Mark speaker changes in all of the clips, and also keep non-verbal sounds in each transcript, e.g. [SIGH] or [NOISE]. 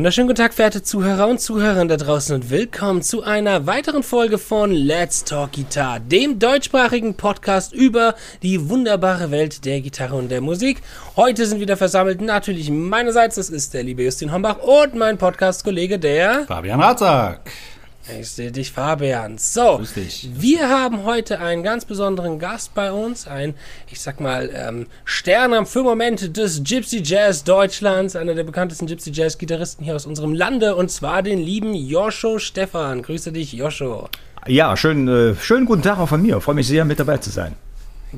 Speaker 1: wunderschönen guten Tag, verehrte Zuhörer und Zuhörerinnen da draußen und willkommen zu einer weiteren Folge von Let's Talk Guitar, dem deutschsprachigen Podcast über die wunderbare Welt der Gitarre und der Musik. Heute sind wieder versammelt natürlich meinerseits, das ist der liebe Justin Hombach und mein Podcast-Kollege, der
Speaker 2: Fabian Ratzak.
Speaker 1: Ich sehe dich, Fabian. So,
Speaker 2: Grüß dich.
Speaker 1: wir haben heute einen ganz besonderen Gast bei uns, ein, ich sag mal, ähm, Stern am Firmament des Gypsy Jazz Deutschlands, einer der bekanntesten Gypsy Jazz Gitarristen hier aus unserem Lande, und zwar den lieben Joscho Stefan. Grüße dich, Joscho.
Speaker 3: Ja, schön, äh, schönen guten Tag auch von mir. Freue mich sehr, mit dabei zu sein.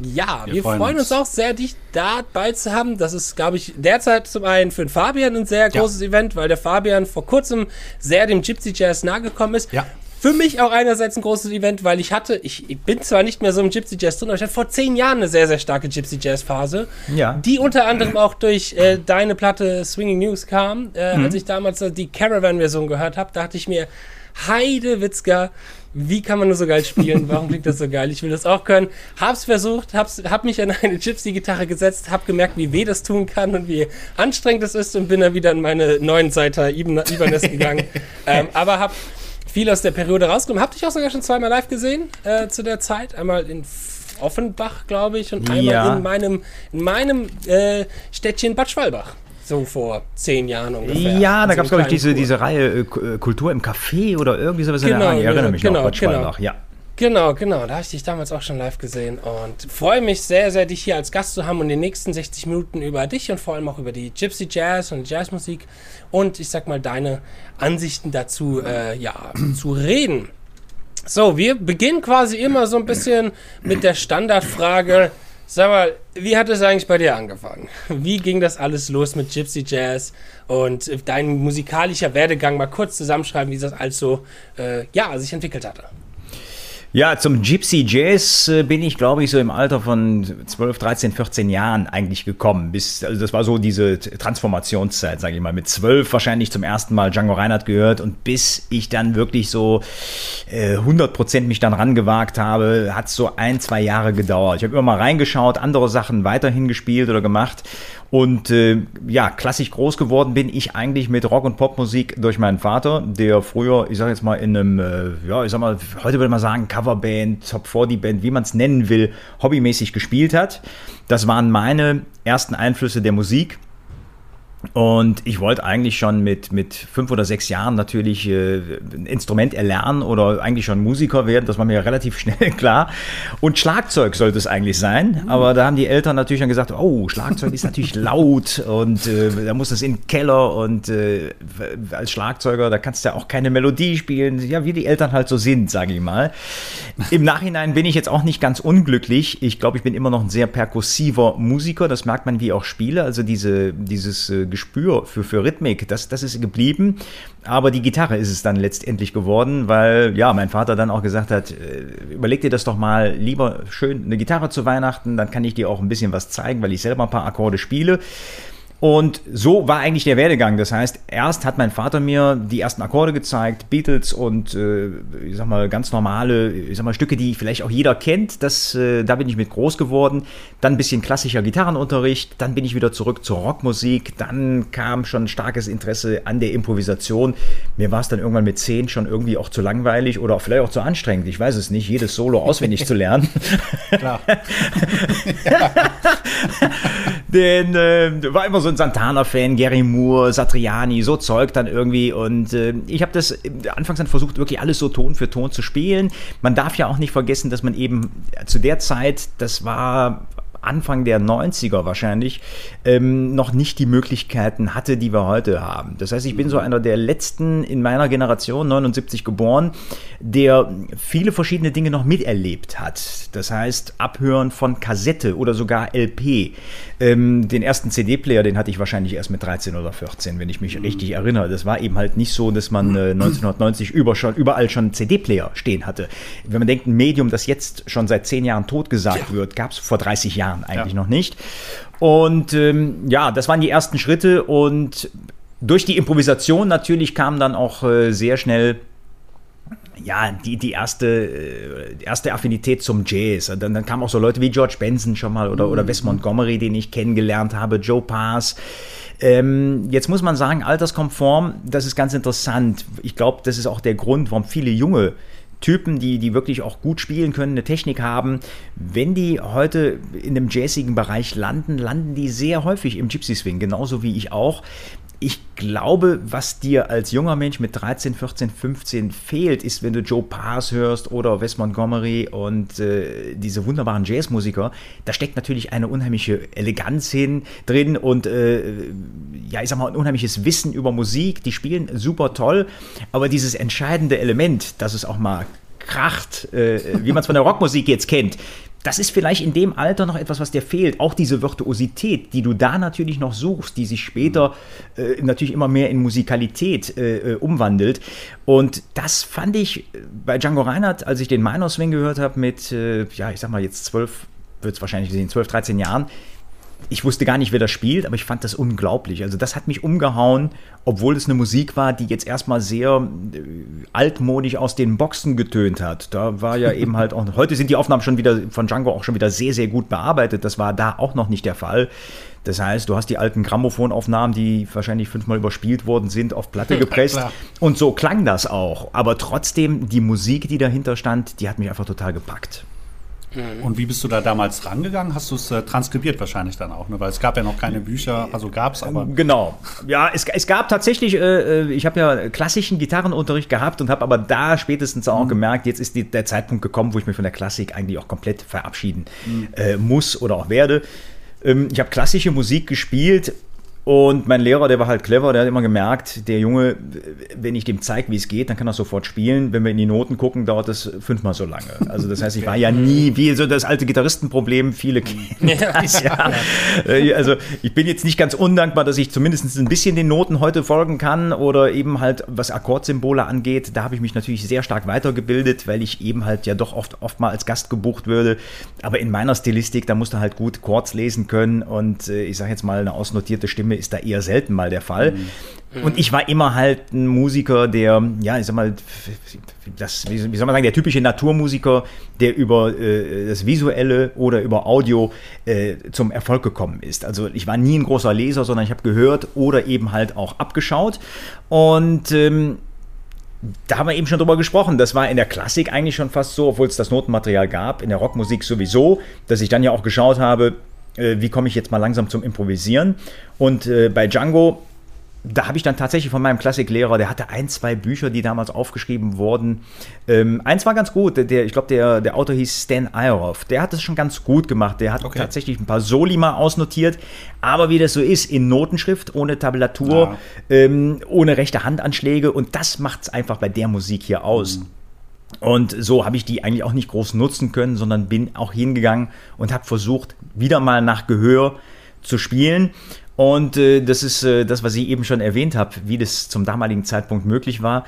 Speaker 1: Ja, wir,
Speaker 2: Wir
Speaker 1: freuen,
Speaker 2: freuen
Speaker 1: uns.
Speaker 2: uns.
Speaker 1: auch sehr, dich dabei zu haben. Das ist, glaube ich, derzeit zum einen für den Fabian ein sehr großes Event, weil der Fabian vor kurzem sehr dem Gypsy Jazz nahegekommen ist.
Speaker 2: Ja.
Speaker 1: Für mich auch einerseits ein großes Event, weil ich hatte, ich, ich bin zwar nicht mehr so im Gypsy Jazz drin, aber ich hatte vor zehn Jahren eine sehr, sehr starke Gypsy Jazz Phase.
Speaker 3: Ja.
Speaker 1: Die unter anderem auch durch äh, deine Platte Swinging News kam. Äh, Als ich damals die Caravan-Version gehört habe, dachte ich mir, Heide Witzka, wie kann man nur so geil spielen? Warum klingt das so geil? Ich will das auch können. Hab's versucht, hab's, hab mich an eine Gypsy-Gitarre gesetzt, hab gemerkt, wie weh das tun kann und wie anstrengend das ist und bin dann wieder in meine neuen Seiter Iban- Ibanez gegangen. [LAUGHS] ähm, aber hab viel aus der Periode rausgenommen. Hab dich auch sogar schon zweimal live gesehen äh, zu der Zeit. Einmal in Offenbach, glaube ich, und einmal
Speaker 3: Ja.
Speaker 1: in meinem, in meinem äh, Städtchen Bad Schwalbach. So vor zehn Jahren ungefähr.
Speaker 3: Ja, da
Speaker 1: So
Speaker 3: gab es, glaube ich, diese, diese Reihe äh, äh, Kultur im Café oder irgendwie sowas in
Speaker 1: Genau,
Speaker 3: der Art. Ich erinnere mich
Speaker 1: genau,
Speaker 3: noch, Bad
Speaker 1: genau.
Speaker 3: Ja.
Speaker 1: Genau, genau. Da habe ich dich damals auch schon live gesehen und freue mich sehr, sehr, dich hier als Gast zu haben und in den nächsten 60 Minuten über dich und vor allem auch über die Gypsy Jazz und Jazzmusik und ich sag mal deine Ansichten dazu äh, ja, zu reden. So, wir beginnen quasi immer so ein bisschen mit der Standardfrage. Sag mal, wie hat es eigentlich bei dir angefangen? Wie ging das alles los mit Gypsy Jazz und dein musikalischer Werdegang mal kurz zusammenschreiben, wie das alles so äh, ja, sich entwickelt hatte?
Speaker 3: Ja, zum Gypsy Jazz äh, bin ich, glaube ich, so im Alter von 12, 13, 14 Jahren eigentlich gekommen. Bis, also das war so diese Transformationszeit, sage ich mal. Mit 12 wahrscheinlich zum ersten Mal Django Reinhardt gehört und bis ich dann wirklich so äh, 100% mich dann rangewagt habe, hat so ein, zwei Jahre gedauert. Ich habe immer mal reingeschaut, andere Sachen weiterhin gespielt oder gemacht. Und äh, ja, klassisch groß geworden bin ich eigentlich mit Rock- und Popmusik durch meinen Vater, der früher, ich sage jetzt mal, in einem, äh, ja, ich sag mal, heute würde man sagen, Coverband, Top 40 Band, wie man es nennen will, hobbymäßig gespielt hat. Das waren meine ersten Einflüsse der Musik. Und ich wollte eigentlich schon mit, mit fünf oder sechs Jahren natürlich äh, ein Instrument erlernen oder eigentlich schon Musiker werden. Das war mir relativ [LAUGHS] schnell klar. Und Schlagzeug sollte es eigentlich sein. Aber da haben die Eltern natürlich dann gesagt, oh, Schlagzeug ist natürlich [LAUGHS] laut und äh, da muss es in den Keller und äh, als Schlagzeuger, da kannst du ja auch keine Melodie spielen. Ja, wie die Eltern halt so sind, sage ich mal. Im Nachhinein bin ich jetzt auch nicht ganz unglücklich. Ich glaube, ich bin immer noch ein sehr perkussiver Musiker. Das merkt man, wie auch spiele. Also diese, dieses äh, Gespür für, für Rhythmik, das, das ist geblieben. Aber die Gitarre ist es dann letztendlich geworden, weil ja, mein Vater dann auch gesagt hat, äh, überleg dir das doch mal lieber schön eine Gitarre zu Weihnachten, dann kann ich dir auch ein bisschen was zeigen, weil ich selber ein paar Akkorde spiele. Und so war eigentlich der Werdegang. Das heißt, erst hat mein Vater mir die ersten Akkorde gezeigt, Beatles und äh, ich sag mal ganz normale, ich sag mal Stücke, die vielleicht auch jeder kennt. Das, äh, da bin ich mit groß geworden. Dann ein bisschen klassischer Gitarrenunterricht. Dann bin ich wieder zurück zur Rockmusik. Dann kam schon starkes Interesse an der Improvisation. Mir war es dann irgendwann mit zehn schon irgendwie auch zu langweilig oder vielleicht auch zu anstrengend. Ich weiß es nicht, jedes Solo auswendig zu lernen.
Speaker 2: Klar. [LAUGHS] [LAUGHS] [LAUGHS]
Speaker 3: Den äh, war immer so ein Santana-Fan, Gary Moore, Satriani, so Zeug dann irgendwie. Und äh, ich habe das äh, anfangs dann versucht, wirklich alles so Ton für Ton zu spielen. Man darf ja auch nicht vergessen, dass man eben zu der Zeit, das war Anfang der 90er wahrscheinlich, ähm, noch nicht die Möglichkeiten hatte, die wir heute haben. Das heißt, ich bin so einer der letzten in meiner Generation, 79 geboren, der viele verschiedene Dinge noch miterlebt hat. Das heißt, Abhören von Kassette oder sogar LP. Ähm, den ersten CD-Player, den hatte ich wahrscheinlich erst mit 13 oder 14, wenn ich mich richtig erinnere. Das war eben halt nicht so, dass man äh, 1990 über schon, überall schon CD-Player stehen hatte. Wenn man denkt, ein Medium, das jetzt schon seit 10 Jahren totgesagt wird, gab es vor 30 Jahren eigentlich
Speaker 2: Ja.
Speaker 3: noch nicht. Und ähm, ja, das waren die ersten Schritte und durch die Improvisation natürlich kam dann auch äh, sehr schnell ja, die, die erste, äh, erste Affinität zum Jazz. Dann, dann kamen auch so Leute wie George Benson schon mal oder, oder Wes Montgomery, den ich kennengelernt habe, Joe Pass. Ähm, jetzt muss man sagen, alterskonform, das ist ganz interessant. Ich glaube, das ist auch der Grund, warum viele junge Typen, die, die wirklich auch gut spielen können, eine Technik haben, wenn die heute in dem jazzigen Bereich landen, landen die sehr häufig im Gypsy Swing, genauso wie ich auch ich glaube, was dir als junger Mensch mit 13, 14, 15 fehlt, ist, wenn du Joe Pass hörst oder Wes Montgomery und äh, diese wunderbaren Jazzmusiker, da steckt natürlich eine unheimliche Eleganz hin drin und äh, ja, ich sag mal, ein unheimliches Wissen über Musik. Die spielen super toll, aber dieses entscheidende Element, dass es auch mal kracht, äh, wie man es von der Rockmusik jetzt kennt, das ist vielleicht in dem Alter noch etwas, was dir fehlt. Auch diese Virtuosität, die du da natürlich noch suchst, die sich später äh, natürlich immer mehr in Musikalität äh, äh umwandelt. Und das fand ich bei Django Reinhardt, als ich den Minor Swing gehört habe mit, äh, ja, ich sag mal jetzt zwölf, wird es wahrscheinlich gesehen, zwölf, 13 Jahren, ich wusste gar nicht, wer das spielt, aber ich fand das unglaublich. Also das hat mich umgehauen, obwohl es eine Musik war, die jetzt erstmal sehr äh, altmodisch aus den Boxen getönt hat. Da war ja eben halt auch, heute sind die Aufnahmen schon wieder von Django auch schon wieder sehr, sehr gut bearbeitet. Das war da auch noch nicht der Fall. Das heißt, du hast die alten Grammophonaufnahmen, die wahrscheinlich fünfmal überspielt worden sind, auf Platte [LAUGHS] gepresst. und so klang das auch. Aber trotzdem, die Musik, die dahinter stand, die hat mich einfach total gepackt.
Speaker 2: Mhm. Und wie bist du da damals rangegangen? Hast du es äh, transkribiert wahrscheinlich dann auch, ne? weil es gab ja noch keine Bücher, also gab es aber.
Speaker 3: Genau. Ja, es, es gab tatsächlich, äh, äh, ich habe ja klassischen Gitarrenunterricht gehabt und habe aber da spätestens auch mhm. gemerkt, jetzt ist die, der Zeitpunkt gekommen, wo ich mich von der Klassik eigentlich auch komplett verabschieden mhm. äh, muss oder auch werde. Ähm, ich habe klassische Musik gespielt und mein Lehrer, der war halt clever, der hat immer gemerkt, der Junge, wenn ich dem zeige, wie es geht, dann kann er sofort spielen. Wenn wir in die Noten gucken, dauert das fünfmal so lange. Also das heißt, ich war ja nie, wie so das alte Gitarristenproblem, viele [LAUGHS] kennen das ja. Äh, also ich bin jetzt nicht ganz undankbar, dass ich zumindest ein bisschen den Noten heute folgen kann oder eben halt, was Akkordsymbole angeht, da habe ich mich natürlich sehr stark weitergebildet, weil ich eben halt ja doch oft, oft mal als Gast gebucht würde. Aber in meiner Stilistik, da musst du halt gut Chords lesen können und äh, ich sage jetzt mal eine ausnotierte Stimme Filme ist da eher selten mal der Fall. Mhm. Und ich war immer halt ein Musiker, der, ja, ich sag mal, das, wie soll man sagen, der typische Naturmusiker, der über äh, das Visuelle oder über Audio äh, zum Erfolg gekommen ist. Also ich war nie ein großer Leser, sondern ich habe gehört oder eben halt auch abgeschaut. Und ähm, da haben wir eben schon drüber gesprochen. Das war in der Klassik eigentlich schon fast so, obwohl es das Notenmaterial gab, in der Rockmusik sowieso, dass ich dann ja auch geschaut habe, äh, wie komme ich jetzt mal langsam zum Improvisieren. Und äh, bei Django, da habe ich dann tatsächlich von meinem Klassiklehrer, der hatte ein, zwei Bücher, die damals aufgeschrieben wurden. Ähm, eins war ganz gut, der, ich glaube, der, der Autor hieß Stan Eyroff. Der hat das schon ganz gut gemacht. Der hat okay. tatsächlich ein paar Soli mal ausnotiert. Aber wie das so ist, in Notenschrift, ohne Tablatur, ja. ähm, ohne rechte Handanschläge. Und das macht es einfach bei der Musik hier aus. Mhm. Und so habe ich die eigentlich auch nicht groß nutzen können, sondern bin auch hingegangen und habe versucht, wieder mal nach Gehör zu spielen. Und äh, das ist äh, das, was ich eben schon erwähnt habe, wie das zum damaligen Zeitpunkt möglich war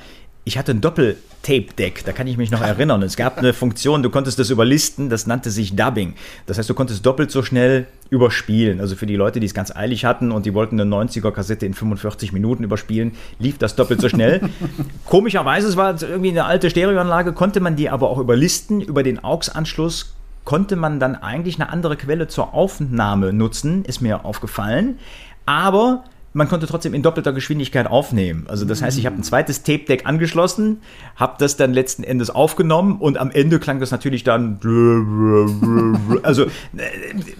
Speaker 3: ich hatte ein Doppel-Tape-Deck, da kann ich mich noch erinnern. Es gab eine Funktion, du konntest das überlisten, das nannte sich Dubbing. Das heißt, du konntest doppelt so schnell überspielen. Also für die Leute, die es ganz eilig hatten und die wollten eine 90er-Kassette in 45 Minuten überspielen, lief das doppelt so schnell. [LAUGHS] Komischerweise, es war irgendwie eine alte Stereoanlage, konnte man die aber auch überlisten. Über den AUX-Anschluss konnte man dann eigentlich eine andere Quelle zur Aufnahme nutzen, ist mir aufgefallen. Aber man konnte trotzdem in doppelter Geschwindigkeit aufnehmen. Also das heißt, ich habe ein zweites Tape-Deck angeschlossen, habe das dann letzten Endes aufgenommen und am Ende klang das natürlich dann. [LAUGHS] Also äh,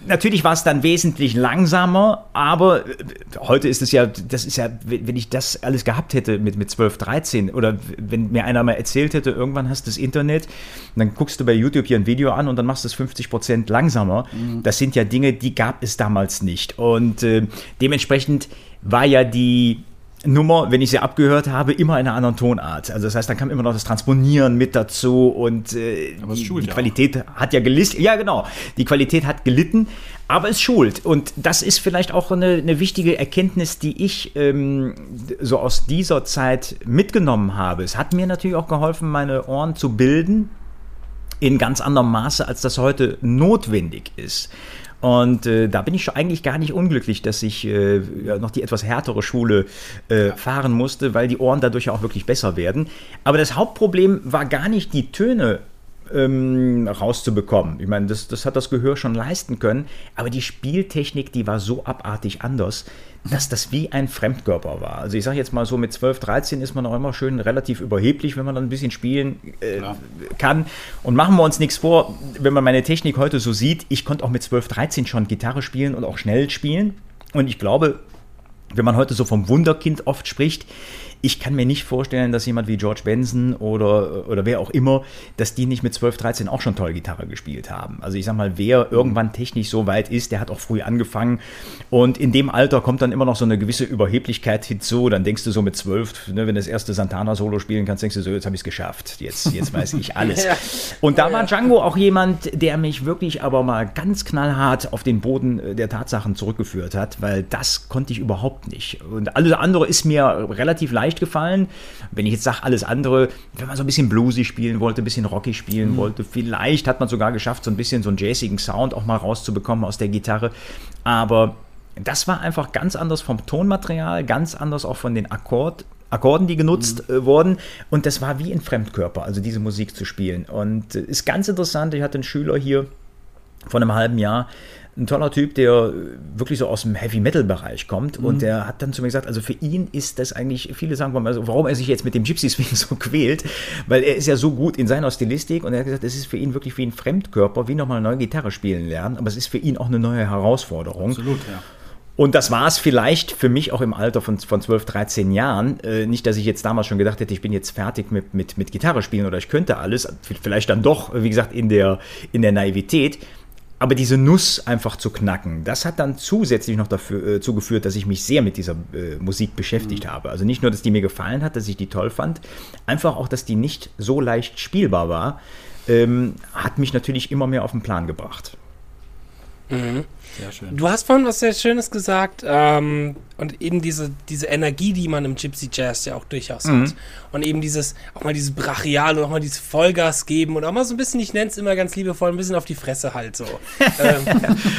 Speaker 3: natürlich war es dann wesentlich langsamer, aber äh, heute ist es ja, das ist ja, wenn ich das alles gehabt hätte mit, mit 12, 13 oder wenn mir einer mal erzählt hätte, irgendwann hast du das Internet, dann guckst du bei YouTube hier ein Video an und dann machst du es 50 Prozent langsamer. Mhm. Das sind ja Dinge, die gab es damals nicht. Und äh, dementsprechend war ja die Nummer, wenn ich sie abgehört habe, immer in einer anderen Tonart. Also das heißt, dann kam immer noch das Transponieren mit dazu und äh, die, die Qualität auch. hat ja gelitten. Ja, genau. Die Qualität hat gelitten, aber es schult. Und das ist vielleicht auch eine, eine wichtige Erkenntnis, die ich ähm, so aus dieser Zeit mitgenommen habe. Es hat mir natürlich auch geholfen, meine Ohren zu bilden in ganz anderem Maße, als das heute notwendig ist. Und äh, da bin ich schon eigentlich gar nicht unglücklich, dass ich äh, ja, noch die etwas härtere Schule äh, fahren musste, weil die Ohren dadurch ja auch wirklich besser werden. Aber das Hauptproblem war gar nicht die Töne ähm, rauszubekommen. Ich meine, das, das hat das Gehör schon leisten können, aber die Spieltechnik, die war so abartig anders, dass das wie ein Fremdkörper war. Also ich sage jetzt mal so, mit 12, 13 ist man auch immer schön relativ überheblich, wenn man dann ein bisschen spielen äh, kann. Und machen wir uns nichts vor, wenn man meine Technik heute so sieht, ich konnte auch mit 12, 13 schon Gitarre spielen und auch schnell spielen. Und ich glaube, wenn man heute so vom Wunderkind oft spricht, ich kann mir nicht vorstellen, dass jemand wie George Benson oder, oder wer auch immer, dass die nicht mit 12, 13 auch schon toll Gitarre gespielt haben. Also ich sag mal, wer irgendwann technisch so weit ist, der hat auch früh angefangen. Und in dem Alter kommt dann immer noch so eine gewisse Überheblichkeit hinzu. Dann denkst du so mit 12, ne, wenn du das erste Santana-Solo spielen kannst, denkst du so, jetzt habe ich es geschafft. Jetzt, jetzt weiß ich [LAUGHS] alles. ja. Und da war Django auch jemand, der mich wirklich aber mal ganz knallhart auf den Boden der Tatsachen zurückgeführt hat, weil das konnte ich überhaupt nicht. Und alles andere ist mir relativ leicht leicht gefallen. Wenn ich jetzt sage, alles andere, wenn man so ein bisschen bluesy spielen wollte, ein bisschen rocky spielen mhm. wollte, vielleicht hat man sogar geschafft, so ein bisschen so einen jazzigen Sound auch mal rauszubekommen aus der Gitarre. Aber das war einfach ganz anders vom Tonmaterial, ganz anders auch von den Akkord, Akkorden, die genutzt mhm. äh, wurden. Und das war wie ein Fremdkörper, also diese Musik zu spielen. Und äh, ist ganz interessant. Ich hatte einen Schüler hier vor einem halben Jahr, ein toller Typ, der wirklich so aus dem Heavy-Metal-Bereich kommt. Mhm. Und der hat dann zu mir gesagt, also für ihn ist das eigentlich, viele sagen, also warum er sich jetzt mit dem Gypsy-Swing so quält, weil er ist ja so gut in seiner Stilistik und er hat gesagt, es ist für ihn wirklich wie ein Fremdkörper, wie nochmal eine neue Gitarre spielen lernen, aber es ist für ihn auch eine neue Herausforderung. Absolut, ja. Und das war es vielleicht für mich auch im Alter von, von 12, 13 Jahren. Äh, nicht, dass ich jetzt damals schon gedacht hätte, ich bin jetzt fertig mit, mit, mit Gitarre spielen oder ich könnte alles. Vielleicht dann doch, wie gesagt, in der, in der Naivität aber diese Nuss einfach zu knacken, das hat dann zusätzlich noch dafür, äh, zugeführt, dass ich mich sehr mit dieser äh, Musik beschäftigt mhm. habe. Also nicht nur, dass die mir gefallen hat, dass ich die toll fand, einfach auch, dass die nicht so leicht spielbar war, ähm, hat mich natürlich immer mehr auf den Plan gebracht.
Speaker 1: Mhm. Sehr schön. Du hast vorhin was sehr Schönes gesagt ähm, und eben diese, diese Energie, die man im Gypsy Jazz ja auch durchaus mhm. hat. Und eben dieses, auch mal dieses Brachial und auch mal dieses Vollgas geben und auch mal so ein bisschen, ich nenne es immer ganz liebevoll, ein bisschen auf die Fresse halt so. [LAUGHS] ähm,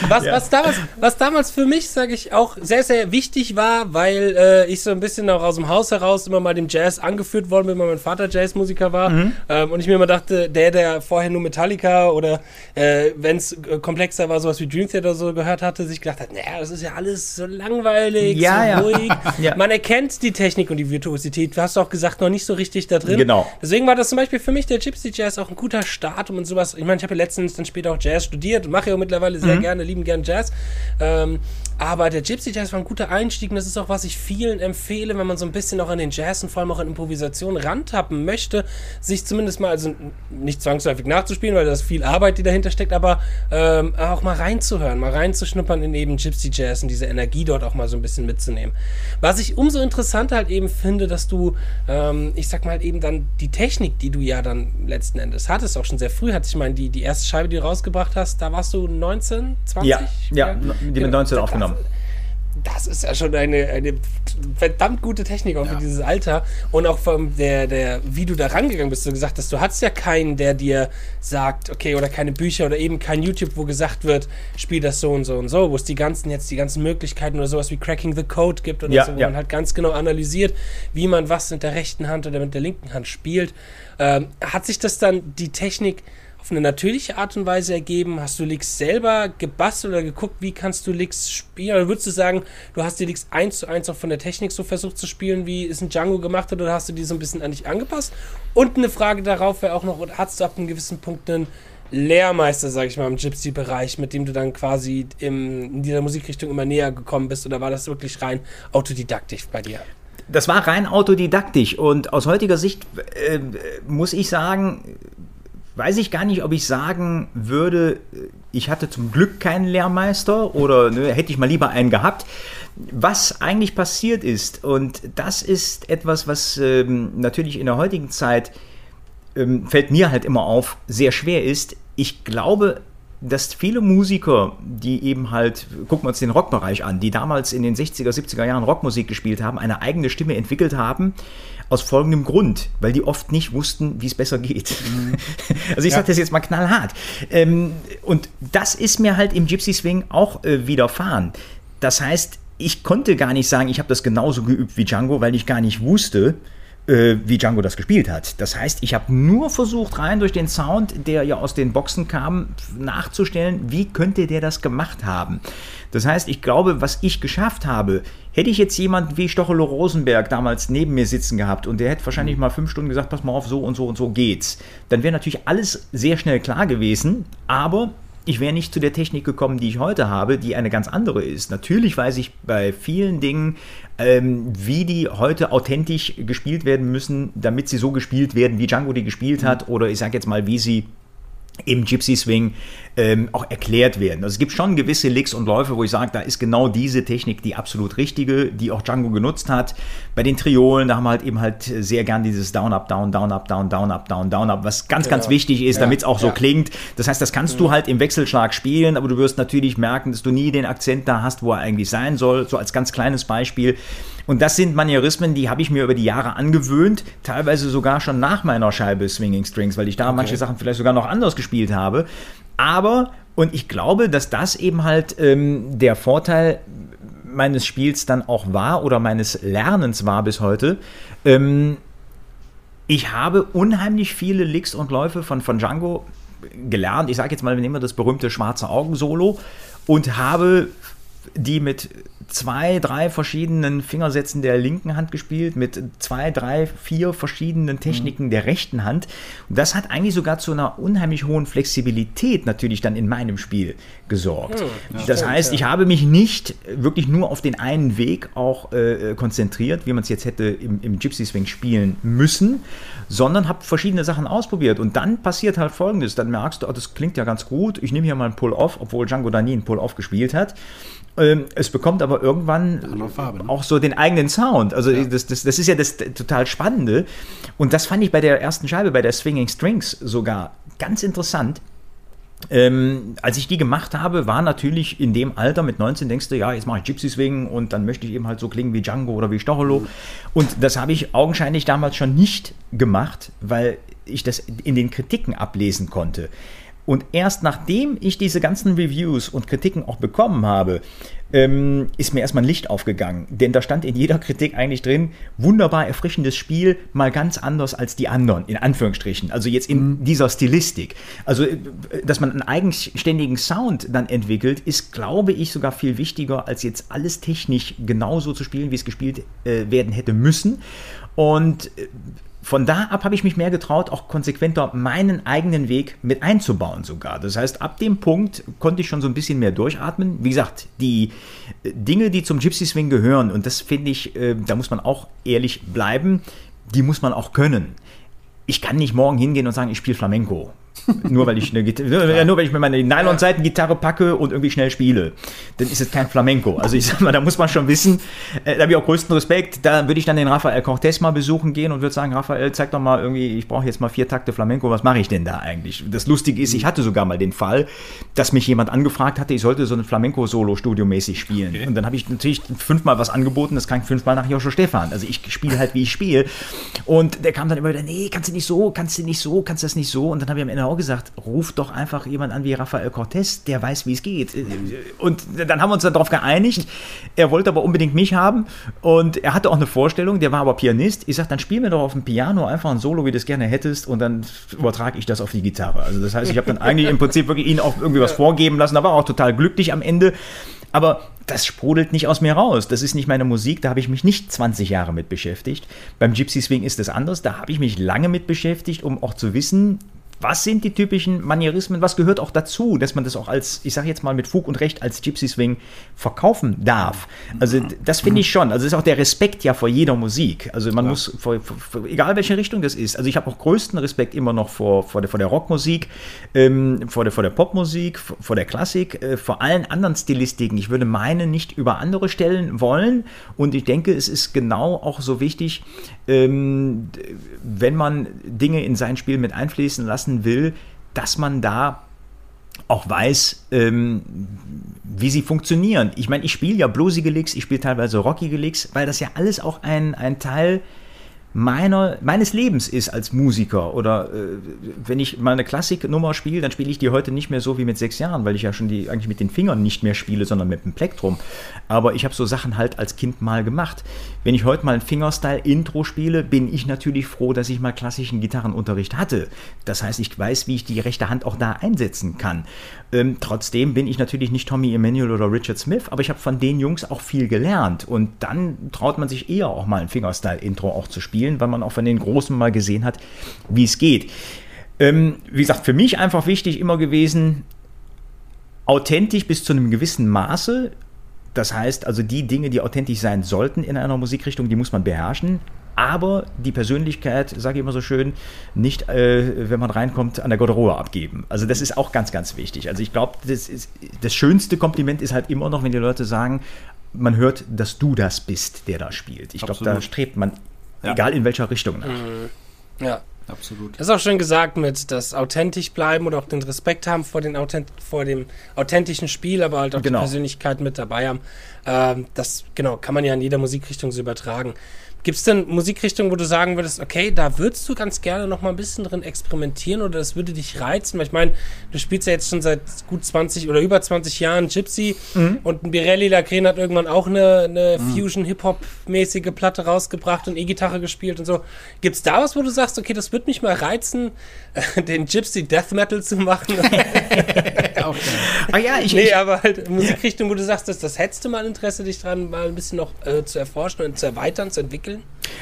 Speaker 1: was, ja. was, damals, was damals für mich, sage ich, auch sehr, sehr wichtig war, weil äh, ich so ein bisschen auch aus dem Haus heraus immer mal dem Jazz angeführt worden bin, weil mein Vater Jazzmusiker war. Mhm. Ähm, und ich mir immer dachte, der, der vorher nur Metallica oder äh, wenn es äh, komplexer war, sowas wie Dream Theater so gehört hatte, sich gedacht hat, naja, das ist ja alles so langweilig, ja, so ja. ruhig. [LAUGHS] ja. Man erkennt die Technik und die Virtuosität. Du hast auch gesagt, noch nicht so richtig da drin.
Speaker 3: Genau.
Speaker 1: Deswegen war das zum Beispiel für mich der Gypsy Jazz auch ein guter Start um sowas. Ich meine, ich habe ja letztens dann später auch Jazz studiert und mache ja mittlerweile sehr mhm. gerne, lieben gern Jazz. Ähm, aber der Gypsy Jazz war ein guter Einstieg und das ist auch, was ich vielen empfehle, wenn man so ein bisschen auch an den Jazz und vor allem auch an Improvisation rantappen möchte, sich zumindest mal, also nicht zwangsläufig nachzuspielen, weil da ist viel Arbeit, die dahinter steckt, aber ähm, auch mal reinzuhören, mal reinzuschnuppern in eben Gypsy Jazz und diese Energie dort auch mal so ein bisschen mitzunehmen. Was ich umso interessanter halt eben finde, dass du, ähm, ich sag mal halt eben dann die Technik, die du ja dann letzten Endes hattest, auch schon sehr früh hattest. Ich meine, die, die erste Scheibe, die du rausgebracht hast, da warst du 19, 20?
Speaker 3: Ja, ja, die mit 19 aufgenommen genommen.
Speaker 1: Das ist ja schon eine, eine verdammt gute Technik auch ja. für dieses Alter. Und auch vom der, der, wie du da rangegangen bist, du gesagt hast, du hattest ja keinen, der dir sagt, okay, oder keine Bücher oder eben kein YouTube, wo gesagt wird, spiel das so und so und so, wo es die ganzen jetzt die ganzen Möglichkeiten oder sowas wie Cracking the Code gibt oder ja, so, wo ja. man halt ganz genau analysiert, wie man was mit der rechten Hand oder mit der linken Hand spielt. Ähm, hat sich das dann die Technik auf eine natürliche Art und Weise ergeben? Hast du Licks selber gebastelt oder geguckt, wie kannst du Licks spielen? Oder würdest du sagen, du hast die Licks eins zu eins auch von der Technik so versucht zu spielen, wie es ein Django gemacht hat, oder hast du die so ein bisschen an dich angepasst? Und eine Frage darauf wäre auch noch, hast du ab einem gewissen Punkt einen Lehrmeister, sag ich mal, im Gypsy-Bereich, mit dem du dann quasi im, in dieser Musikrichtung immer näher gekommen bist? Oder war das wirklich rein autodidaktisch bei dir?
Speaker 3: Das war rein autodidaktisch und aus heutiger Sicht äh, muss ich sagen, weiß ich gar nicht, ob ich sagen würde, ich hatte zum Glück keinen Lehrmeister oder ne, hätte ich mal lieber einen gehabt. Was eigentlich passiert ist, und das ist etwas, was ähm, natürlich in der heutigen Zeit ähm, fällt mir halt immer auf, sehr schwer ist. Ich glaube, dass viele Musiker, die eben halt, gucken wir uns den Rockbereich an, die damals in den 60er, 70er Jahren Rockmusik gespielt haben, eine eigene Stimme entwickelt haben, aus folgendem Grund, weil die oft nicht wussten, wie es besser geht. Mhm. [LAUGHS] Also ich ja. sage das jetzt mal knallhart. Ähm, und das ist mir halt im Gypsy Swing auch äh, widerfahren. Das heißt, ich konnte gar nicht sagen, ich habe das genauso geübt wie Django, weil ich gar nicht wusste, äh, wie Django das gespielt hat. Das heißt, ich habe nur versucht, rein durch den Sound, der ja aus den Boxen kam, nachzustellen, wie könnte der das gemacht haben. Das heißt, ich glaube, was ich geschafft habe, hätte ich jetzt jemanden wie Stochelo Rosenberg damals neben mir sitzen gehabt und der hätte wahrscheinlich mal fünf Stunden gesagt, pass mal auf, so und so und so geht's, dann wäre natürlich alles sehr schnell klar gewesen, aber ich wäre nicht zu der Technik gekommen, die ich heute habe, die eine ganz andere ist. Natürlich weiß ich bei vielen Dingen, ähm, wie die heute authentisch gespielt werden müssen, damit sie so gespielt werden, wie Django die gespielt hat, mhm. oder ich sage jetzt mal, wie sie im Gypsy Swing ähm, auch erklärt werden. Also es gibt schon gewisse Licks und Läufe, wo ich sage, da ist genau diese Technik die absolut richtige, die auch Django genutzt hat. Bei den Triolen, da haben wir halt eben halt sehr gern dieses Down, Up, Down, Down, Up, Down, Down, Up, Down, Down, Up, was ganz, genau. ganz wichtig ist, ja. damit es auch so ja. klingt. Das heißt, das kannst mhm. du halt im Wechselschlag spielen, aber du wirst natürlich merken, dass du nie den Akzent da hast, wo er eigentlich sein soll. So als ganz kleines Beispiel. Und das sind Manierismen, die habe ich mir über die Jahre angewöhnt, teilweise sogar schon nach meiner Scheibe Swinging Strings, weil ich da okay. manche Sachen vielleicht sogar noch anders gespielt habe. Aber, und ich glaube, dass das eben halt ähm, der Vorteil meines Spiels dann auch war oder meines Lernens war bis heute. Ähm, ich habe unheimlich viele Licks und Läufe von, von Django gelernt. Ich sage jetzt mal, wir nehmen das berühmte schwarze Augen-Solo und habe die mit zwei, drei verschiedenen Fingersätzen der linken Hand gespielt, mit zwei, drei, vier verschiedenen Techniken mhm. der rechten Hand. Und das hat eigentlich sogar zu einer unheimlich hohen Flexibilität natürlich dann in meinem Spiel gesorgt. Mhm, das stimmt, heißt, ja. ich habe mich nicht wirklich nur auf den einen Weg auch äh, konzentriert, wie man es jetzt hätte im, im Gypsy Swing spielen müssen, sondern habe verschiedene Sachen ausprobiert. Und dann passiert halt Folgendes, dann merkst du, oh, das klingt ja ganz gut, ich nehme hier mal einen Pull-Off, obwohl Django da nie einen Pull-Off gespielt hat. Ähm, es bekommt aber irgendwann Farbe, ne? auch so den eigenen Sound. Also ja. das, das, das ist ja das total Spannende. Und das fand ich bei der ersten Scheibe, bei der Swinging Strings sogar ganz interessant. Ähm, als ich die gemacht habe, war natürlich in dem Alter mit 19 denkst du, ja, jetzt mache ich Gypsy Swing und dann möchte ich eben halt so klingen wie Django oder wie Stocholo. Mhm. Und das habe ich augenscheinlich damals schon nicht gemacht, weil ich das in den Kritiken ablesen konnte. Und erst nachdem ich diese ganzen Reviews und Kritiken auch bekommen habe, ähm, ist mir erstmal ein Licht aufgegangen. Denn da stand in jeder Kritik eigentlich drin, wunderbar erfrischendes Spiel, mal ganz anders als die anderen, in Anführungsstrichen. Also jetzt in mhm. dieser Stilistik. Also, äh, dass man einen eigenständigen Sound dann entwickelt, ist, glaube ich, sogar viel wichtiger, als jetzt alles technisch genauso zu spielen, wie es gespielt äh, werden hätte müssen. Und äh, von da ab habe ich mich mehr getraut, auch konsequenter meinen eigenen Weg mit einzubauen sogar. Das heißt, ab dem Punkt konnte ich schon so ein bisschen mehr durchatmen. Wie gesagt, die äh, Dinge, die zum Gypsy Swing gehören, und das finde ich, äh, da muss man auch ehrlich bleiben, die muss man auch können. Ich kann nicht morgen hingehen und sagen, ich spiele Flamenco nur weil ich eine Gitarre, nur weil ich mir meine Nylon-Seiten-Gitarre packe und irgendwie schnell spiele, dann ist es kein Flamenco. Also ich sag mal, da muss man schon wissen, äh, da habe ich auch größten Respekt, da würde ich dann den Rafael Cortez mal besuchen gehen und würde sagen, Rafael, zeig doch mal irgendwie, ich brauche jetzt mal vier Takte Flamenco, was mache ich denn da eigentlich? Das Lustige ist, ich hatte sogar mal den Fall, dass mich jemand angefragt hatte, ich sollte so ein Flamenco-Solo studiomäßig spielen. Okay. Und dann habe ich natürlich fünfmal was angeboten, das klang fünfmal nach Joshua Stefan. Also ich spiele halt, wie ich spiele. Und der kam dann immer wieder, nee, kannst du nicht so, kannst du nicht so, kannst du das nicht so. Und dann habe ich am Ende auch gesagt, ruf doch einfach jemand an wie Rafael Cortez, der weiß, wie es geht. Und dann haben wir uns darauf geeinigt. Er wollte aber unbedingt mich haben und er hatte auch eine Vorstellung, der war aber Pianist. Ich sage, dann spiel mir doch auf dem Piano einfach ein Solo, wie du es gerne hättest und dann übertrage ich das auf die Gitarre. Also das heißt, ich habe dann eigentlich im Prinzip wirklich ihn auch irgendwie was vorgeben lassen. Da war auch total glücklich am Ende. Aber das sprudelt nicht aus mir raus. Das ist nicht meine Musik, da habe ich mich nicht 20 Jahre mit beschäftigt. Beim Gypsy Swing ist das anders, da habe ich mich lange mit beschäftigt, um auch zu wissen, was sind die typischen Manierismen? Was gehört auch dazu, dass man das auch als, ich sage jetzt mal mit Fug und Recht, als Gypsy Swing verkaufen darf? Also das finde ich schon. Also das ist auch der Respekt ja vor jeder Musik. Also man ja. muss, vor, vor, egal welche Richtung das ist. Also ich habe auch größten Respekt immer noch vor, vor, der, vor der Rockmusik, ähm, vor, der, vor der Popmusik, vor, der Klassik, äh, vor allen anderen Stilistiken. Ich würde meine nicht über andere stellen wollen. Und ich denke, es ist genau auch so wichtig, ähm, wenn man Dinge in sein Spiel mit einfließen lassen will, dass man da auch weiß, ähm, wie sie funktionieren. Ich meine, ich spiele ja bluesige Licks, ich spiele teilweise rockige Licks, weil das ja alles auch ein, ein Teil meiner, meines Lebens ist als Musiker. Oder äh, wenn ich mal eine Klassiknummer spiele, dann spiele ich die heute nicht mehr so wie mit sechs Jahren, weil ich ja schon die eigentlich mit den Fingern nicht mehr spiele, sondern mit dem Plektrum. Aber ich habe so Sachen halt als Kind mal gemacht. Wenn ich heute mal ein Fingerstyle-Intro spiele, bin ich natürlich froh, dass ich mal klassischen Gitarrenunterricht hatte. Das heißt, ich weiß, wie ich die rechte Hand auch da einsetzen kann. Ähm, trotzdem bin ich natürlich nicht Tommy Emmanuel oder Richard Smith, aber ich habe von den Jungs auch viel gelernt. Und dann traut man sich eher auch mal ein Fingerstyle-Intro auch zu spielen, weil man auch von den Großen mal gesehen hat, wie es geht. Ähm, wie gesagt, für mich einfach wichtig immer gewesen, authentisch bis zu einem gewissen Maße. Das heißt also, die Dinge, die authentisch sein sollten in einer Musikrichtung, die muss man beherrschen aber die Persönlichkeit, sage ich immer so schön, nicht, äh, wenn man reinkommt, an der Garderobe abgeben. Also das ist auch ganz, ganz wichtig. Also ich glaube, das, das schönste Kompliment ist halt immer noch, wenn die Leute sagen, man hört, dass du das bist, der da spielt. Ich glaube, da strebt man, ja. egal in welcher Richtung nach. Mhm.
Speaker 1: Ja. Absolut. Das ist auch schön gesagt mit das authentisch bleiben oder auch den Respekt haben vor, den Authent vor dem authentischen Spiel, aber halt auch genau. die Persönlichkeit mit dabei haben. Ähm, das genau kann man ja in jeder Musikrichtung so übertragen. Gibt es denn Musikrichtungen, wo du sagen würdest, okay, da würdest du ganz gerne noch mal ein bisschen drin experimentieren oder das würde dich reizen? Weil ich meine, du spielst ja jetzt schon seit gut 20 oder über 20 Jahren Gypsy mhm. und ein Birelli Lagren hat irgendwann auch eine, eine mhm. Fusion-Hip-Hop-mäßige Platte rausgebracht und E-Gitarre gespielt und so. Gibt es da was, wo du sagst, okay, das würde mich mal reizen, [LAUGHS] den Gypsy Death Metal zu machen? [LAUGHS] auch ah ja, ich, nee, ich, aber halt Musikrichtung, wo du sagst, das, das hättest du mal Interesse, dich dran mal ein bisschen noch äh, zu erforschen und zu erweitern, zu entwickeln?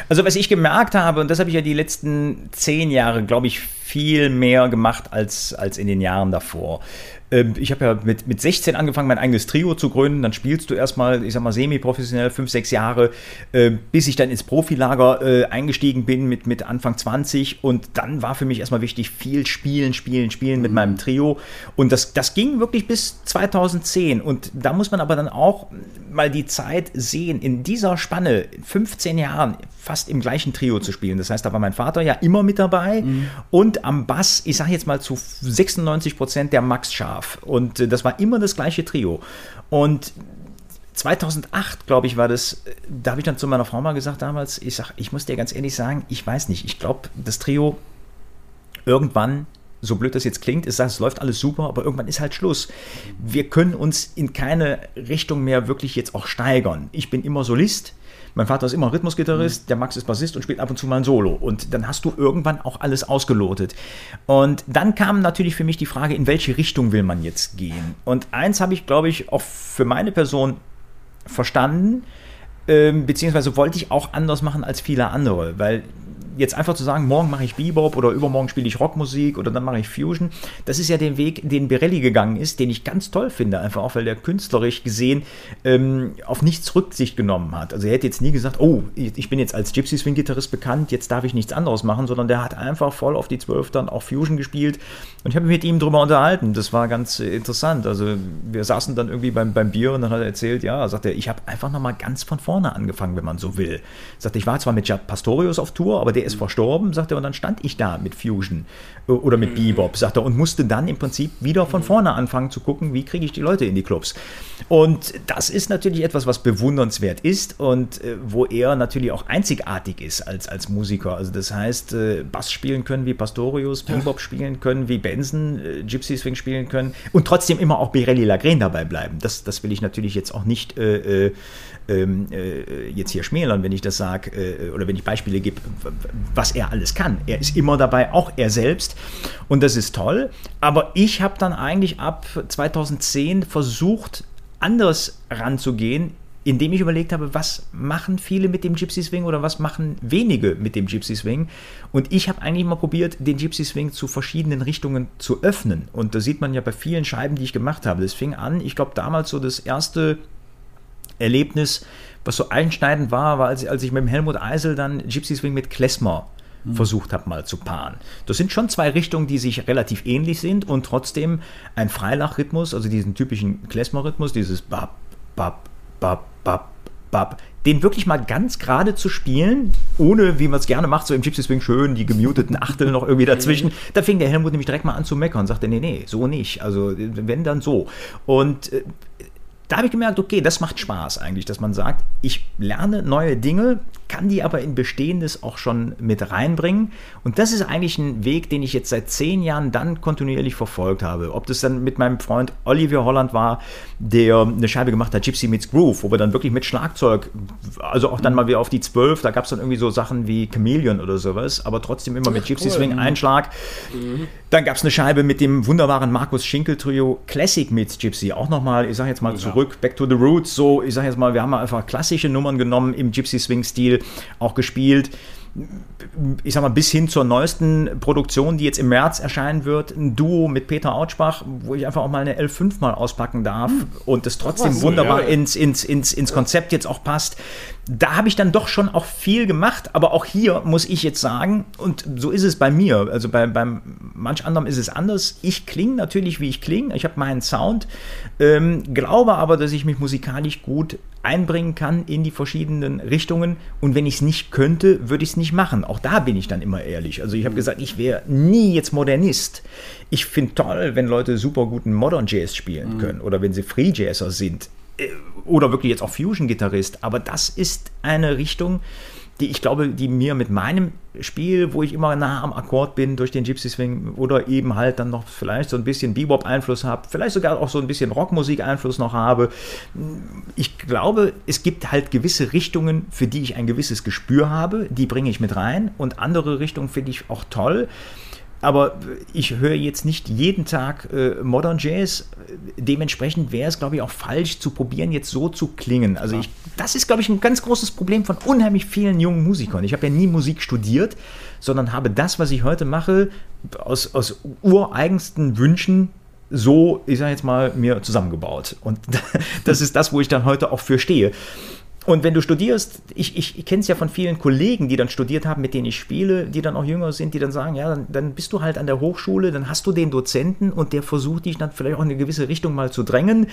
Speaker 3: Also was ich gemerkt habe, und das habe ich ja die letzten zehn Jahre, glaube ich, viel mehr gemacht als, als in den Jahren davor. Ähm, ich habe ja mit, mit 16 angefangen, mein eigenes Trio zu gründen. Dann spielst du erstmal, ich sag mal, semi-professionell, fünf, sechs Jahre, äh, bis ich dann ins Profilager äh, eingestiegen bin mit, mit Anfang 20. Und dann war für mich erstmal wichtig, viel spielen, spielen, spielen mit mhm. meinem Trio. Und das, das ging wirklich bis 2010. Und da muss man aber dann auch mal die Zeit sehen, in dieser Spanne, 15 Jahren, fast im gleichen Trio zu spielen. Das heißt, da war mein Vater ja immer mit dabei. Mhm. Und am Bass, ich sage jetzt mal zu 96 Prozent der Max Scharf. Und äh, das war immer das gleiche Trio. Und 2008, glaube ich, war das, da habe ich dann zu meiner Frau mal gesagt damals, ich sage, ich muss dir ganz ehrlich sagen, ich weiß nicht, ich glaube, das Trio irgendwann, so blöd das jetzt klingt, ist, es läuft alles super, aber irgendwann ist halt Schluss. Wir können uns in keine Richtung mehr wirklich jetzt auch steigern. Ich bin immer Solist, mein Vater ist immer Rhythmusgitarrist, mhm. der Max ist Bassist und spielt ab und zu mal ein Solo. Und dann hast du irgendwann auch alles ausgelotet. Und dann kam natürlich für mich die Frage, in welche Richtung will man jetzt gehen? Und eins habe ich, glaube ich, auch für meine Person verstanden, ähm, beziehungsweise wollte ich auch anders machen als viele andere, weil jetzt einfach zu sagen, morgen mache ich Bebop oder übermorgen spiele ich Rockmusik oder dann mache ich Fusion, das ist ja der Weg, den Birelli gegangen ist, den ich ganz toll finde, einfach auch, weil der künstlerisch gesehen ähm, auf nichts Rücksicht genommen hat. Also er hätte jetzt nie gesagt, oh, ich bin jetzt als Gypsy Swing Gitarrist bekannt, jetzt darf ich nichts anderes machen, sondern der hat einfach voll auf die Zwölf dann auch Fusion gespielt und ich habe mich mit ihm drüber unterhalten. Das war ganz äh, interessant. Also wir saßen dann irgendwie beim, beim Bier und dann hat er erzählt, ja, sagt er, ich habe einfach nochmal ganz von vorne angefangen, wenn man so will. Sagt, ich war zwar mit Jad Pastorius auf Tour, aber der der ist verstorben, sagt er, und dann stand ich da mit Fusion äh, oder mit mhm. Bebop, sagt er, und musste dann im Prinzip wieder von mhm. vorne anfangen zu gucken, wie kriege ich die Leute in die Clubs. Und das ist natürlich etwas, was bewundernswert ist und äh, wo er natürlich auch einzigartig ist als, als Musiker. Also das heißt, äh, Bass spielen können wie Pastorius, Bebop spielen können wie Benson, äh, Gypsy Swing spielen können und trotzdem immer auch Birelli Lagren dabei bleiben. Das, das will ich natürlich jetzt auch nicht äh, äh ähm, äh, jetzt hier schmälern, wenn ich das sage, äh, oder wenn ich Beispiele gebe, was er alles kann. Er ist immer dabei, auch er selbst. Und das ist toll. Aber ich habe dann eigentlich ab 2010 versucht, anders ranzugehen, indem ich überlegt habe, was machen viele mit dem Gypsy Swing oder was machen wenige mit dem Gypsy Swing. Und ich habe eigentlich mal probiert, den Gypsy Swing zu verschiedenen Richtungen zu öffnen. Und da sieht man ja bei vielen Scheiben, die ich gemacht habe. Das fing an, ich glaube damals so das erste Erlebnis, was so einschneidend war, war, als, als ich mit dem Helmut Eisel dann Gypsy Swing mit Klezmer mhm. versucht habe mal zu paaren. Das sind schon zwei Richtungen, die sich relativ ähnlich sind und trotzdem ein Freilach-Rhythmus, also diesen typischen Klezmer-Rhythmus, dieses Bab, Bab, Bab, Bab, Bub, den wirklich mal ganz gerade zu spielen, ohne, wie man es gerne macht, so im Gypsy Swing schön, die gemuteten Achtel noch irgendwie dazwischen. [LAUGHS] Da fing der Helmut nämlich direkt mal an zu meckern und sagte, nee, nee, so nicht. Also wenn dann so. Und äh, da habe ich gemerkt, okay, das macht Spaß eigentlich, dass man sagt, ich lerne neue Dinge, kann die aber in Bestehendes auch schon mit reinbringen. Und das ist eigentlich ein Weg, den ich jetzt seit zehn Jahren dann kontinuierlich verfolgt habe. Ob das dann mit meinem Freund Olivier Holland war, der eine Scheibe gemacht hat, Gypsy Meets Groove, wo wir dann wirklich mit Schlagzeug, also auch dann mal wieder auf die Zwölf, da gab es dann irgendwie so Sachen wie Chameleon oder sowas, aber trotzdem immer mit Gypsy cool. Swing Einschlag. Mhm. Dann gab es eine Scheibe mit dem wunderbaren Markus Schinkel Trio Classic Meets Gypsy, auch nochmal, ich sage jetzt mal ja. Zurück, Back to the Roots, so, ich sage jetzt mal, wir haben einfach klassische Nummern genommen im Gypsy Swing Stil auch gespielt ich sag mal, bis hin zur neuesten Produktion, die jetzt im März erscheinen wird, ein Duo mit Peter Autschbach, wo ich einfach auch mal eine L5 mal auspacken darf hm. und das trotzdem wunderbar ja. ins, ins, ins, ins Konzept jetzt auch passt. Da habe ich dann doch schon auch viel gemacht, aber auch hier muss ich jetzt sagen, und so ist es bei mir, also bei, beim manch anderem ist es anders. Ich klinge natürlich, wie ich klinge, ich habe meinen Sound, ähm, glaube aber, dass ich mich musikalisch gut einbringen kann in die verschiedenen Richtungen. Und wenn ich es nicht könnte, würde ich es nicht machen. Auch da bin ich dann immer ehrlich. Also ich habe gesagt, ich wäre nie jetzt Modernist. Ich finde toll, wenn Leute super guten Modern Jazz spielen mhm. können oder wenn sie Free Jazzer sind äh, oder wirklich jetzt auch Fusion-Gitarrist. Aber das ist eine Richtung, die ich glaube, die mir mit meinem Spiel, wo ich immer nah am Akkord bin durch den Gypsy Swing oder eben halt dann noch vielleicht so ein bisschen Bebop-Einfluss habe, vielleicht sogar auch so ein bisschen Rockmusik-Einfluss noch habe. Ich glaube, es gibt halt gewisse Richtungen, für die ich ein gewisses Gespür habe, die bringe ich mit rein und andere Richtungen finde ich auch toll aber ich höre jetzt nicht jeden Tag äh, Modern Jazz. Dementsprechend wäre es, glaube ich, auch falsch zu probieren, jetzt so zu klingen. Also ich, das ist, glaube ich, ein ganz großes Problem von unheimlich vielen jungen Musikern. Ich habe ja nie Musik studiert, sondern habe das, was ich heute mache, aus, aus ureigensten Wünschen so, ich sage jetzt mal, mir zusammengebaut. Und [LAUGHS] das ist das, wo ich dann heute auch für stehe. Und wenn du studierst, ich, ich, ich kenne es ja von vielen Kollegen, die dann studiert haben, mit denen ich spiele, die dann auch jünger sind, die dann sagen, ja, dann, dann bist du halt an der Hochschule, dann hast du den Dozenten und der versucht dich dann vielleicht auch in eine gewisse Richtung mal zu drängen.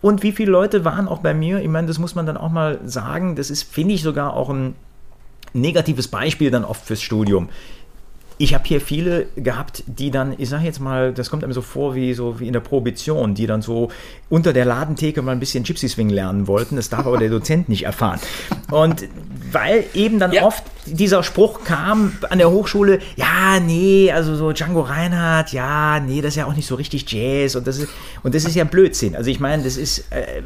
Speaker 3: Und wie viele Leute waren auch bei mir, ich meine, das muss man dann auch mal sagen, das ist, finde ich, sogar auch ein negatives Beispiel dann oft fürs Studium ich habe hier viele gehabt, die dann, ich sage jetzt mal, das kommt einem so vor wie so wie in der Prohibition, die dann so unter der Ladentheke mal ein bisschen Gypsy Swing lernen wollten. Das darf aber der Dozent nicht erfahren. Und weil eben dann ja. oft dieser Spruch kam an der Hochschule, ja, nee, also so Django Reinhardt, ja, nee, das ist ja auch nicht so richtig Jazz und das ist, und das ist ja Blödsinn. Also ich meine, das ist, äh,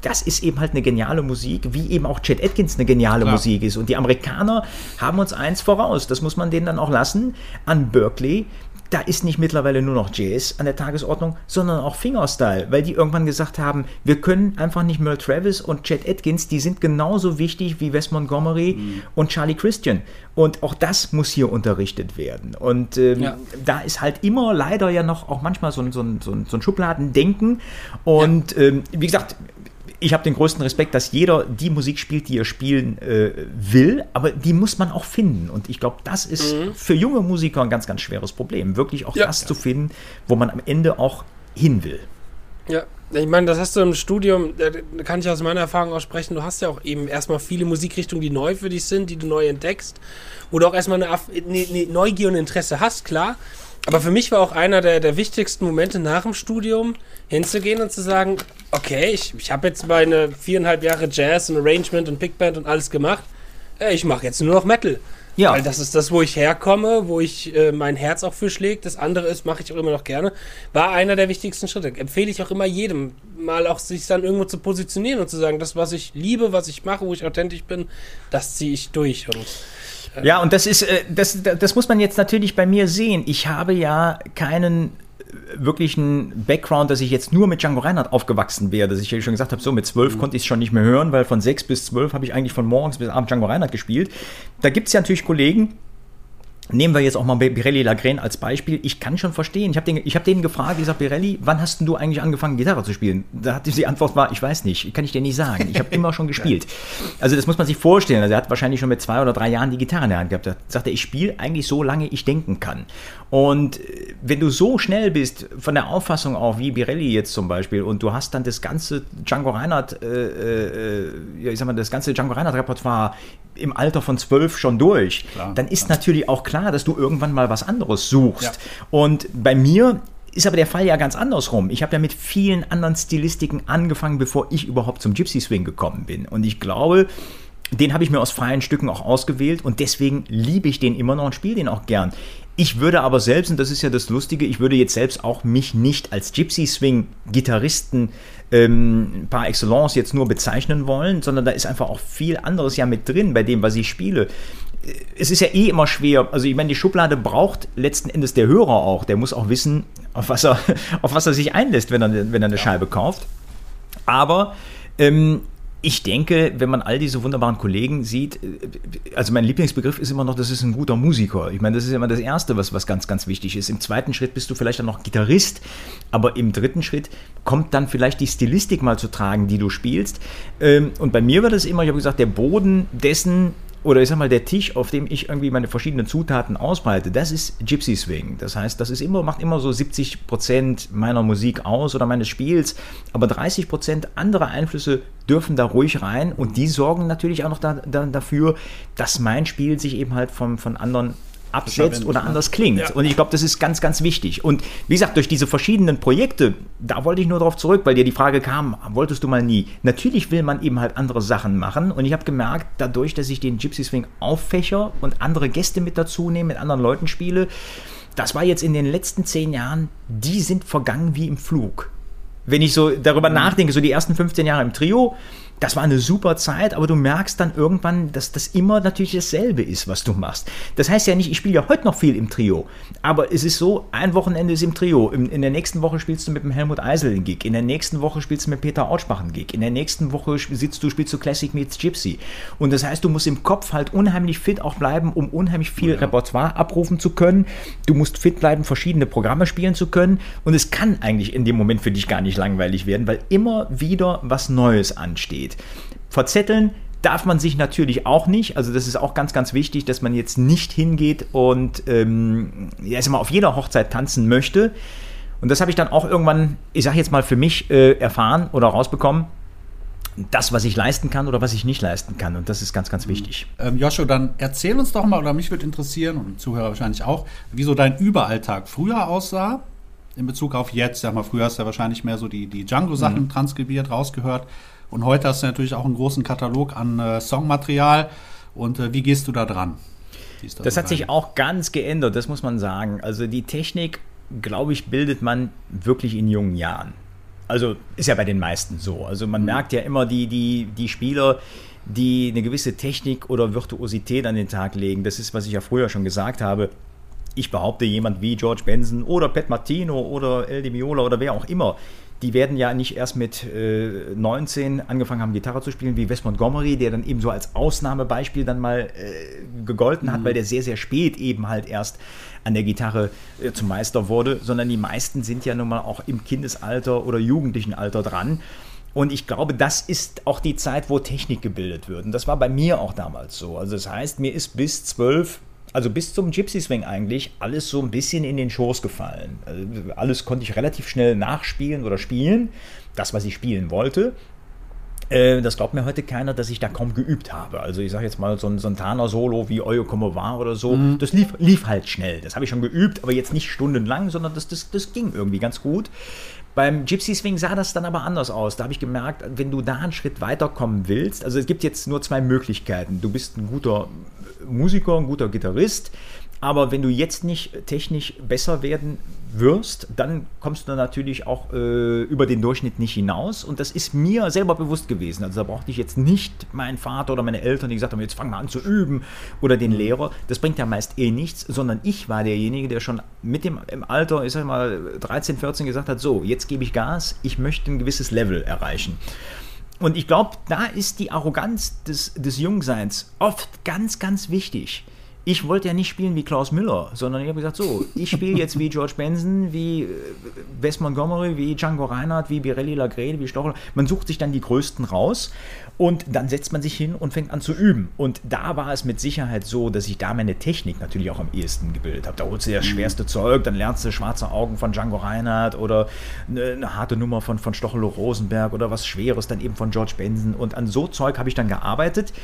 Speaker 3: das ist eben halt eine geniale Musik, wie eben auch Chet Atkins eine geniale Klar. Musik ist. Und die Amerikaner haben uns eins voraus, das muss man denen dann auch lassen, an Berkeley, da ist nicht mittlerweile nur noch Jazz an der Tagesordnung, sondern auch Fingerstyle, weil die irgendwann gesagt haben, wir können einfach nicht Merle Travis und Chet Atkins, die sind genauso wichtig wie Wes Montgomery mhm. und Charlie Christian. Und auch das muss hier unterrichtet werden. Und ähm, ja. da ist halt immer leider ja noch auch manchmal so ein, so ein, so ein Schubladendenken. Und ja. ähm, wie gesagt, ich habe den größten Respekt, dass jeder die Musik spielt, die er spielen äh, will, aber die muss man auch finden. Und ich glaube, das ist mhm. für junge Musiker ein ganz, ganz schweres Problem, wirklich auch ja. das zu finden, wo man am Ende auch hin will.
Speaker 1: Ja, ich meine, das hast du im Studium, da kann ich aus meiner Erfahrung auch sprechen, du hast ja auch eben erstmal viele Musikrichtungen, die neu für dich sind, die du neu entdeckst, wo du auch erstmal eine, eine, eine Neugier und Interesse hast, klar. Aber für mich war auch einer der, der wichtigsten Momente nach dem Studium, hinzugehen und zu sagen, okay, ich, ich habe jetzt meine viereinhalb Jahre Jazz und Arrangement und Big Band und alles gemacht. Äh, ich mache jetzt nur noch Metal. Ja. Weil das ist das, wo ich herkomme, wo ich äh, mein Herz auch für schlägt. Das andere ist, mache ich auch immer noch gerne. War einer der wichtigsten Schritte. Empfehle ich auch immer jedem, mal auch sich dann irgendwo zu positionieren und zu sagen, das, was ich liebe, was ich mache, wo ich authentisch bin, das ziehe ich durch. Und
Speaker 3: ja, und das ist, äh, das, das muss man jetzt natürlich bei mir sehen. Ich habe ja keinen wirklichen Background, dass ich jetzt nur mit Django Reinhardt aufgewachsen wäre, dass ich ja schon gesagt habe, so mit zwölf mhm. konnte ich es schon nicht mehr hören, weil von sechs bis zwölf habe ich eigentlich von morgens bis abends Django Reinhardt gespielt. Da gibt es ja natürlich Kollegen, Nehmen wir jetzt auch mal Pirelli Lagren als Beispiel. Ich kann schon verstehen. Ich habe den, hab denen gefragt, ich sage, Pirelli, wann hast denn du eigentlich angefangen, Gitarre zu spielen? Da hat die Antwort war, ich weiß nicht, kann ich dir nicht sagen. Ich habe immer schon [LAUGHS] gespielt. Also das muss man sich vorstellen. Also er hat wahrscheinlich schon mit zwei oder drei Jahren die Gitarre in der Hand gehabt. Da sagt er, ich spiele eigentlich so lange ich denken kann. Und äh, wenn du so schnell bist, von der Auffassung auch wie Pirelli jetzt zum Beispiel, und du hast dann das ganze Django Reinhardt, äh, äh, ich sag mal, das ganze Django Reinhardt Repertoire im Alter von zwölf schon durch, klar, dann ist klar. natürlich auch klar, dass du irgendwann mal was anderes suchst. Ja. Und bei mir ist aber der Fall ja ganz andersrum. Ich habe ja mit vielen anderen Stilistiken angefangen, bevor ich überhaupt zum Gypsy Swing gekommen bin. Und ich glaube, den habe ich mir aus freien Stücken auch ausgewählt und deswegen liebe ich den immer noch und spiele den auch gern. Ich würde aber selbst, und das ist ja das Lustige, ich würde jetzt selbst auch mich nicht als Gypsy Swing Gitarristen ähm, par excellence jetzt nur bezeichnen wollen, sondern da ist einfach auch viel anderes ja mit drin bei dem, was ich spiele. Es ist ja eh immer schwer. Also ich meine, die Schublade braucht letzten Endes der Hörer auch. Der muss auch wissen, auf was er, [LAUGHS] auf was er sich einlässt, wenn er, wenn er eine Scheibe kauft. Aber ähm, ich denke, wenn man all diese wunderbaren Kollegen sieht, äh, also mein Lieblingsbegriff ist immer noch, das ist ein guter Musiker. Ich meine, das ist immer das Erste, was, was ganz, ganz wichtig ist. Im zweiten Schritt bist du vielleicht dann noch Gitarrist, aber im dritten Schritt kommt dann vielleicht die Stilistik mal zu tragen, die du spielst. Ähm, und bei mir war das immer, ich habe gesagt, der Boden dessen, oder ich sag mal, der Tisch, auf dem ich irgendwie meine verschiedenen Zutaten ausbreite, das ist Gypsy Swing. Das heißt, das ist immer, macht immer so 70 Prozent meiner Musik aus oder meines Spiels, aber 30 Prozent andere Einflüsse dürfen da ruhig rein und die sorgen natürlich auch noch da, da, dafür, dass mein Spiel sich eben halt von, von anderen absetzt oder anders klingt. Ja. Und ich glaube, das ist ganz, ganz wichtig. Und wie gesagt, durch diese verschiedenen Projekte, da wollte ich nur darauf zurück, weil dir die Frage kam, wolltest du mal nie? Natürlich will man eben halt andere Sachen machen. Und ich habe gemerkt, dadurch, dass ich den Gypsy Swing auffächer und andere Gäste mit dazu nehme, mit anderen Leuten spiele, das war jetzt in den letzten zehn Jahren, die sind vergangen wie im Flug. Wenn ich so darüber mhm. nachdenke, so die ersten 15 Jahre im Trio, das war eine super Zeit, aber du merkst dann irgendwann, dass das immer natürlich dasselbe ist, was du machst. Das heißt ja nicht, ich spiele ja heute noch viel im Trio, aber es ist so, ein Wochenende ist im Trio, in, in der nächsten Woche spielst du mit dem Helmut Eisel einen Gig, in der nächsten Woche spielst du mit Peter Autschbach einen Gig, in der nächsten Woche sitzt du, spielst du Classic Meets Gypsy. Und das heißt, du musst im Kopf halt unheimlich fit auch bleiben, um unheimlich viel ja. Repertoire abrufen zu können. Du musst fit bleiben, verschiedene Programme spielen zu können. Und es kann eigentlich in dem Moment für dich gar nicht langweilig werden, weil immer wieder was Neues ansteht geht. Verzetteln darf man sich natürlich auch nicht. Also das ist auch ganz, ganz wichtig, dass man jetzt nicht hingeht und ähm, ja, mal, auf jeder Hochzeit tanzen möchte. Und das habe ich dann auch irgendwann, ich sage jetzt mal für mich, äh, erfahren oder rausbekommen. Das, was ich leisten kann oder was ich nicht leisten kann. Und das ist ganz, ganz wichtig.
Speaker 2: Ähm, Joshua, dann erzähl uns doch mal, oder mich würde interessieren, und Zuhörer wahrscheinlich auch, wie so dein Überalltag früher aussah in Bezug auf jetzt. Sag mal, früher hast du ja wahrscheinlich mehr so die, die Django-Sachen mhm. transkribiert, rausgehört. Und heute hast du natürlich auch einen großen Katalog an äh, Songmaterial. Und äh, wie gehst du da dran?
Speaker 3: Da das hat rein? sich auch ganz geändert, das muss man sagen. Also die Technik, glaube ich, bildet man wirklich in jungen Jahren. Also ist ja bei den meisten so. Also man mhm. merkt ja immer die, die, die Spieler, die eine gewisse Technik oder Virtuosität an den Tag legen. Das ist, was ich ja früher schon gesagt habe. Ich behaupte, jemand wie George Benson oder Pat Martino oder El Di Miola oder wer auch immer, die werden ja nicht erst mit äh, 19 angefangen haben, Gitarre zu spielen, wie Wes Montgomery, der dann eben so als Ausnahmebeispiel dann mal äh, gegolten hat, mhm. weil der sehr, sehr spät eben halt erst an der Gitarre äh, zum Meister wurde, sondern die meisten sind ja nun mal auch im Kindesalter oder jugendlichen Alter dran. Und ich glaube, das ist auch die Zeit, wo Technik gebildet wird. Und das war bei mir auch damals so. Also das heißt, mir ist bis zwölf also bis zum Gypsy Swing eigentlich alles so ein bisschen in den Schoß gefallen. Also alles konnte ich relativ schnell nachspielen oder spielen, das, was ich spielen wollte. Äh, das glaubt mir heute keiner, dass ich da kaum geübt habe. Also ich sage jetzt mal, so ein Santana-Solo wie Oyo Como war oder so, mhm. das lief, lief halt schnell. Das habe ich schon geübt, aber jetzt nicht stundenlang, sondern das, das, das ging irgendwie ganz gut. Beim Gypsy Swing sah das dann aber anders aus. Da habe ich gemerkt, wenn du da einen Schritt weiterkommen willst, also es gibt jetzt nur zwei Möglichkeiten. Du bist ein guter Musiker, ein guter Gitarrist, aber wenn du jetzt nicht technisch besser werden wirst, dann kommst du natürlich auch äh, über den Durchschnitt nicht hinaus. Und das ist mir selber bewusst gewesen. Also da brauchte ich jetzt nicht meinen Vater oder meine Eltern, die gesagt haben, jetzt fang mal an zu üben, oder den Lehrer. Das bringt ja meist eh nichts, sondern ich war derjenige, der schon mit dem im Alter, ich sag mal 13, 14 gesagt hat, so, jetzt gebe ich Gas, ich möchte ein gewisses Level erreichen. Und ich glaube, da ist die Arroganz des, des Jungseins oft ganz, ganz wichtig ich wollte ja nicht spielen wie Klaus Müller, sondern ich habe gesagt, so, ich spiele jetzt wie George Benson, wie äh, Wes Montgomery, wie Django Reinhardt, wie Birelli Lagrede, wie Stochel. Man sucht sich dann die Größten raus und dann setzt man sich hin und fängt an zu üben. Und da war es mit Sicherheit so, dass ich da meine Technik natürlich auch am ehesten gebildet habe. Da holst du das schwerste Zeug, dann lernst du schwarze Augen von Django Reinhardt oder eine, eine harte Nummer von, von Stochelo Rosenberg oder was Schweres dann eben von George Benson. Und an so Zeug habe ich dann gearbeitet.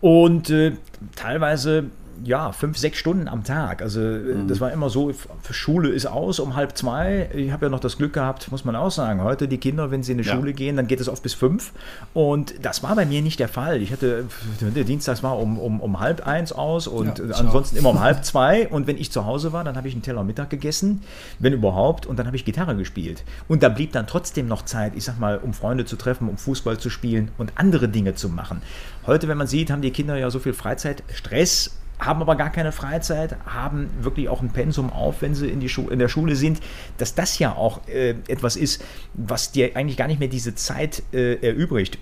Speaker 3: Und äh, teilweise ja, fünf, sechs Stunden am Tag. Also äh, mhm. das war immer so, Schule ist aus um halb zwei. Ich habe ja noch das Glück gehabt, muss man auch sagen, heute die Kinder, wenn sie in die ja. Schule gehen, dann geht es oft bis fünf. Und das war bei mir nicht der Fall. Ich hatte, Dienstag war um, um, um halb eins aus und ja, ansonsten immer um halb [LAUGHS] zwei. Und wenn ich zu Hause war, dann habe ich einen Teller Mittag gegessen, wenn überhaupt, und dann habe ich Gitarre gespielt. Und da blieb dann trotzdem noch Zeit, ich sag mal, um Freunde zu treffen, um Fußball zu spielen und andere Dinge zu machen. Heute, wenn man sieht, haben die Kinder ja so viel Freizeit, Stress haben aber gar keine Freizeit, haben wirklich auch ein Pensum auf, wenn sie in, die in der Schule sind, dass das ja auch äh, etwas ist, was dir eigentlich gar nicht mehr diese Zeit äh, erübrigt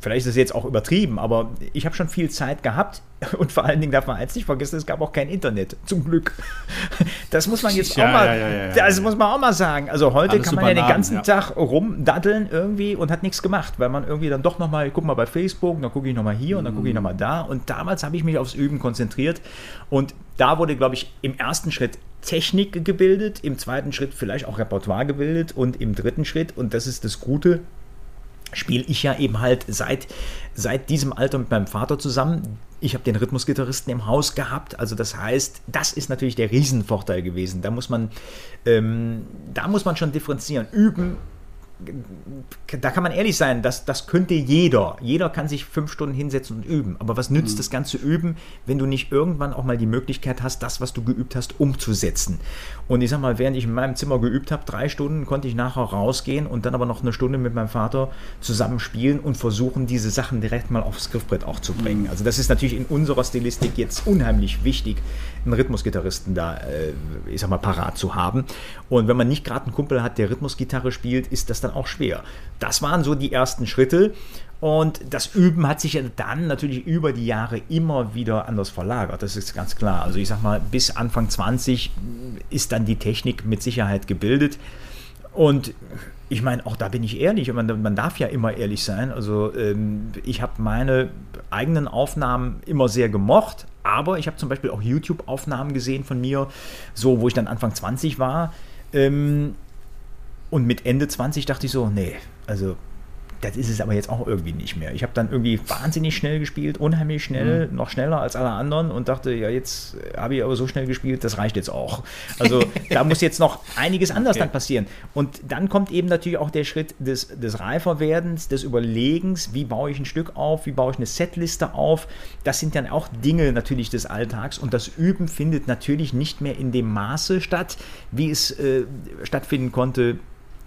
Speaker 3: vielleicht ist es jetzt auch übertrieben, aber ich habe schon viel Zeit gehabt [LAUGHS] und vor allen Dingen darf man eins nicht vergessen, es gab auch kein Internet, [LAUGHS] zum Glück. Das muss man jetzt ja, auch mal, ja, ja, das muss man auch mal sagen. Also heute Alles kann man ja den ganzen Tag rumdaddeln irgendwie und hat nichts gemacht, weil man irgendwie dann doch nochmal, guck mal bei Facebook, dann gucke ich nochmal hier und dann gucke ich nochmal da und damals habe ich mich aufs Üben konzentriert und da wurde, glaube ich, im ersten Schritt Technik gebildet, im zweiten Schritt vielleicht auch Repertoire gebildet und im dritten Schritt, und das ist das Gute, spiele ich ja eben halt seit, seit diesem Alter mit meinem Vater zusammen. Ich habe den Rhythmusgitarristen im Haus gehabt, also das heißt, das ist natürlich der Riesenvorteil gewesen. Da muss man, ähm, da muss man schon differenzieren. Üben da kann man ehrlich sein, das, das könnte jeder. Jeder kann sich fünf Stunden hinsetzen und üben. Aber was nützt mhm. das ganze Üben, wenn du nicht irgendwann auch mal die Möglichkeit hast, das, was du geübt hast, umzusetzen? Und ich sag mal, während ich in meinem Zimmer geübt habe, drei Stunden, konnte ich nachher rausgehen und dann aber noch eine Stunde mit meinem Vater zusammen spielen und versuchen, diese Sachen direkt mal aufs Griffbrett auch zu bringen. Mhm. Also das ist natürlich in unserer Stilistik jetzt unheimlich wichtig, einen Rhythmusgitarristen da, äh, ich sag mal, parat zu haben. Und wenn man nicht gerade einen Kumpel hat, der Rhythmusgitarre spielt, ist das dann auch schwer. Das waren so die ersten Schritte. Und das Üben hat sich dann natürlich über die Jahre immer wieder anders verlagert. Das ist ganz klar. Also ich sag mal, bis Anfang 20 ist dann die Technik mit Sicherheit gebildet. Und ich meine, auch da bin ich ehrlich, man, man darf ja immer ehrlich sein. Also ähm, ich habe meine eigenen Aufnahmen immer sehr gemocht, aber ich habe zum Beispiel auch YouTube-Aufnahmen gesehen von mir, so wo ich dann Anfang 20 war. Ähm, und mit Ende 20 dachte ich so, nee, also das ist es aber jetzt auch irgendwie nicht mehr. Ich habe dann irgendwie wahnsinnig schnell gespielt, unheimlich schnell, mhm. noch schneller als alle anderen und dachte, ja, jetzt habe ich aber so schnell gespielt, das reicht jetzt auch. Also [LAUGHS] da muss jetzt noch einiges anders okay. dann passieren. Und dann kommt eben natürlich auch der Schritt des, des Reiferwerdens, des Überlegens, wie baue ich ein Stück auf, wie baue ich eine Setliste auf. Das sind dann auch Dinge natürlich des Alltags und das Üben findet natürlich nicht mehr in dem Maße statt, wie es äh, stattfinden konnte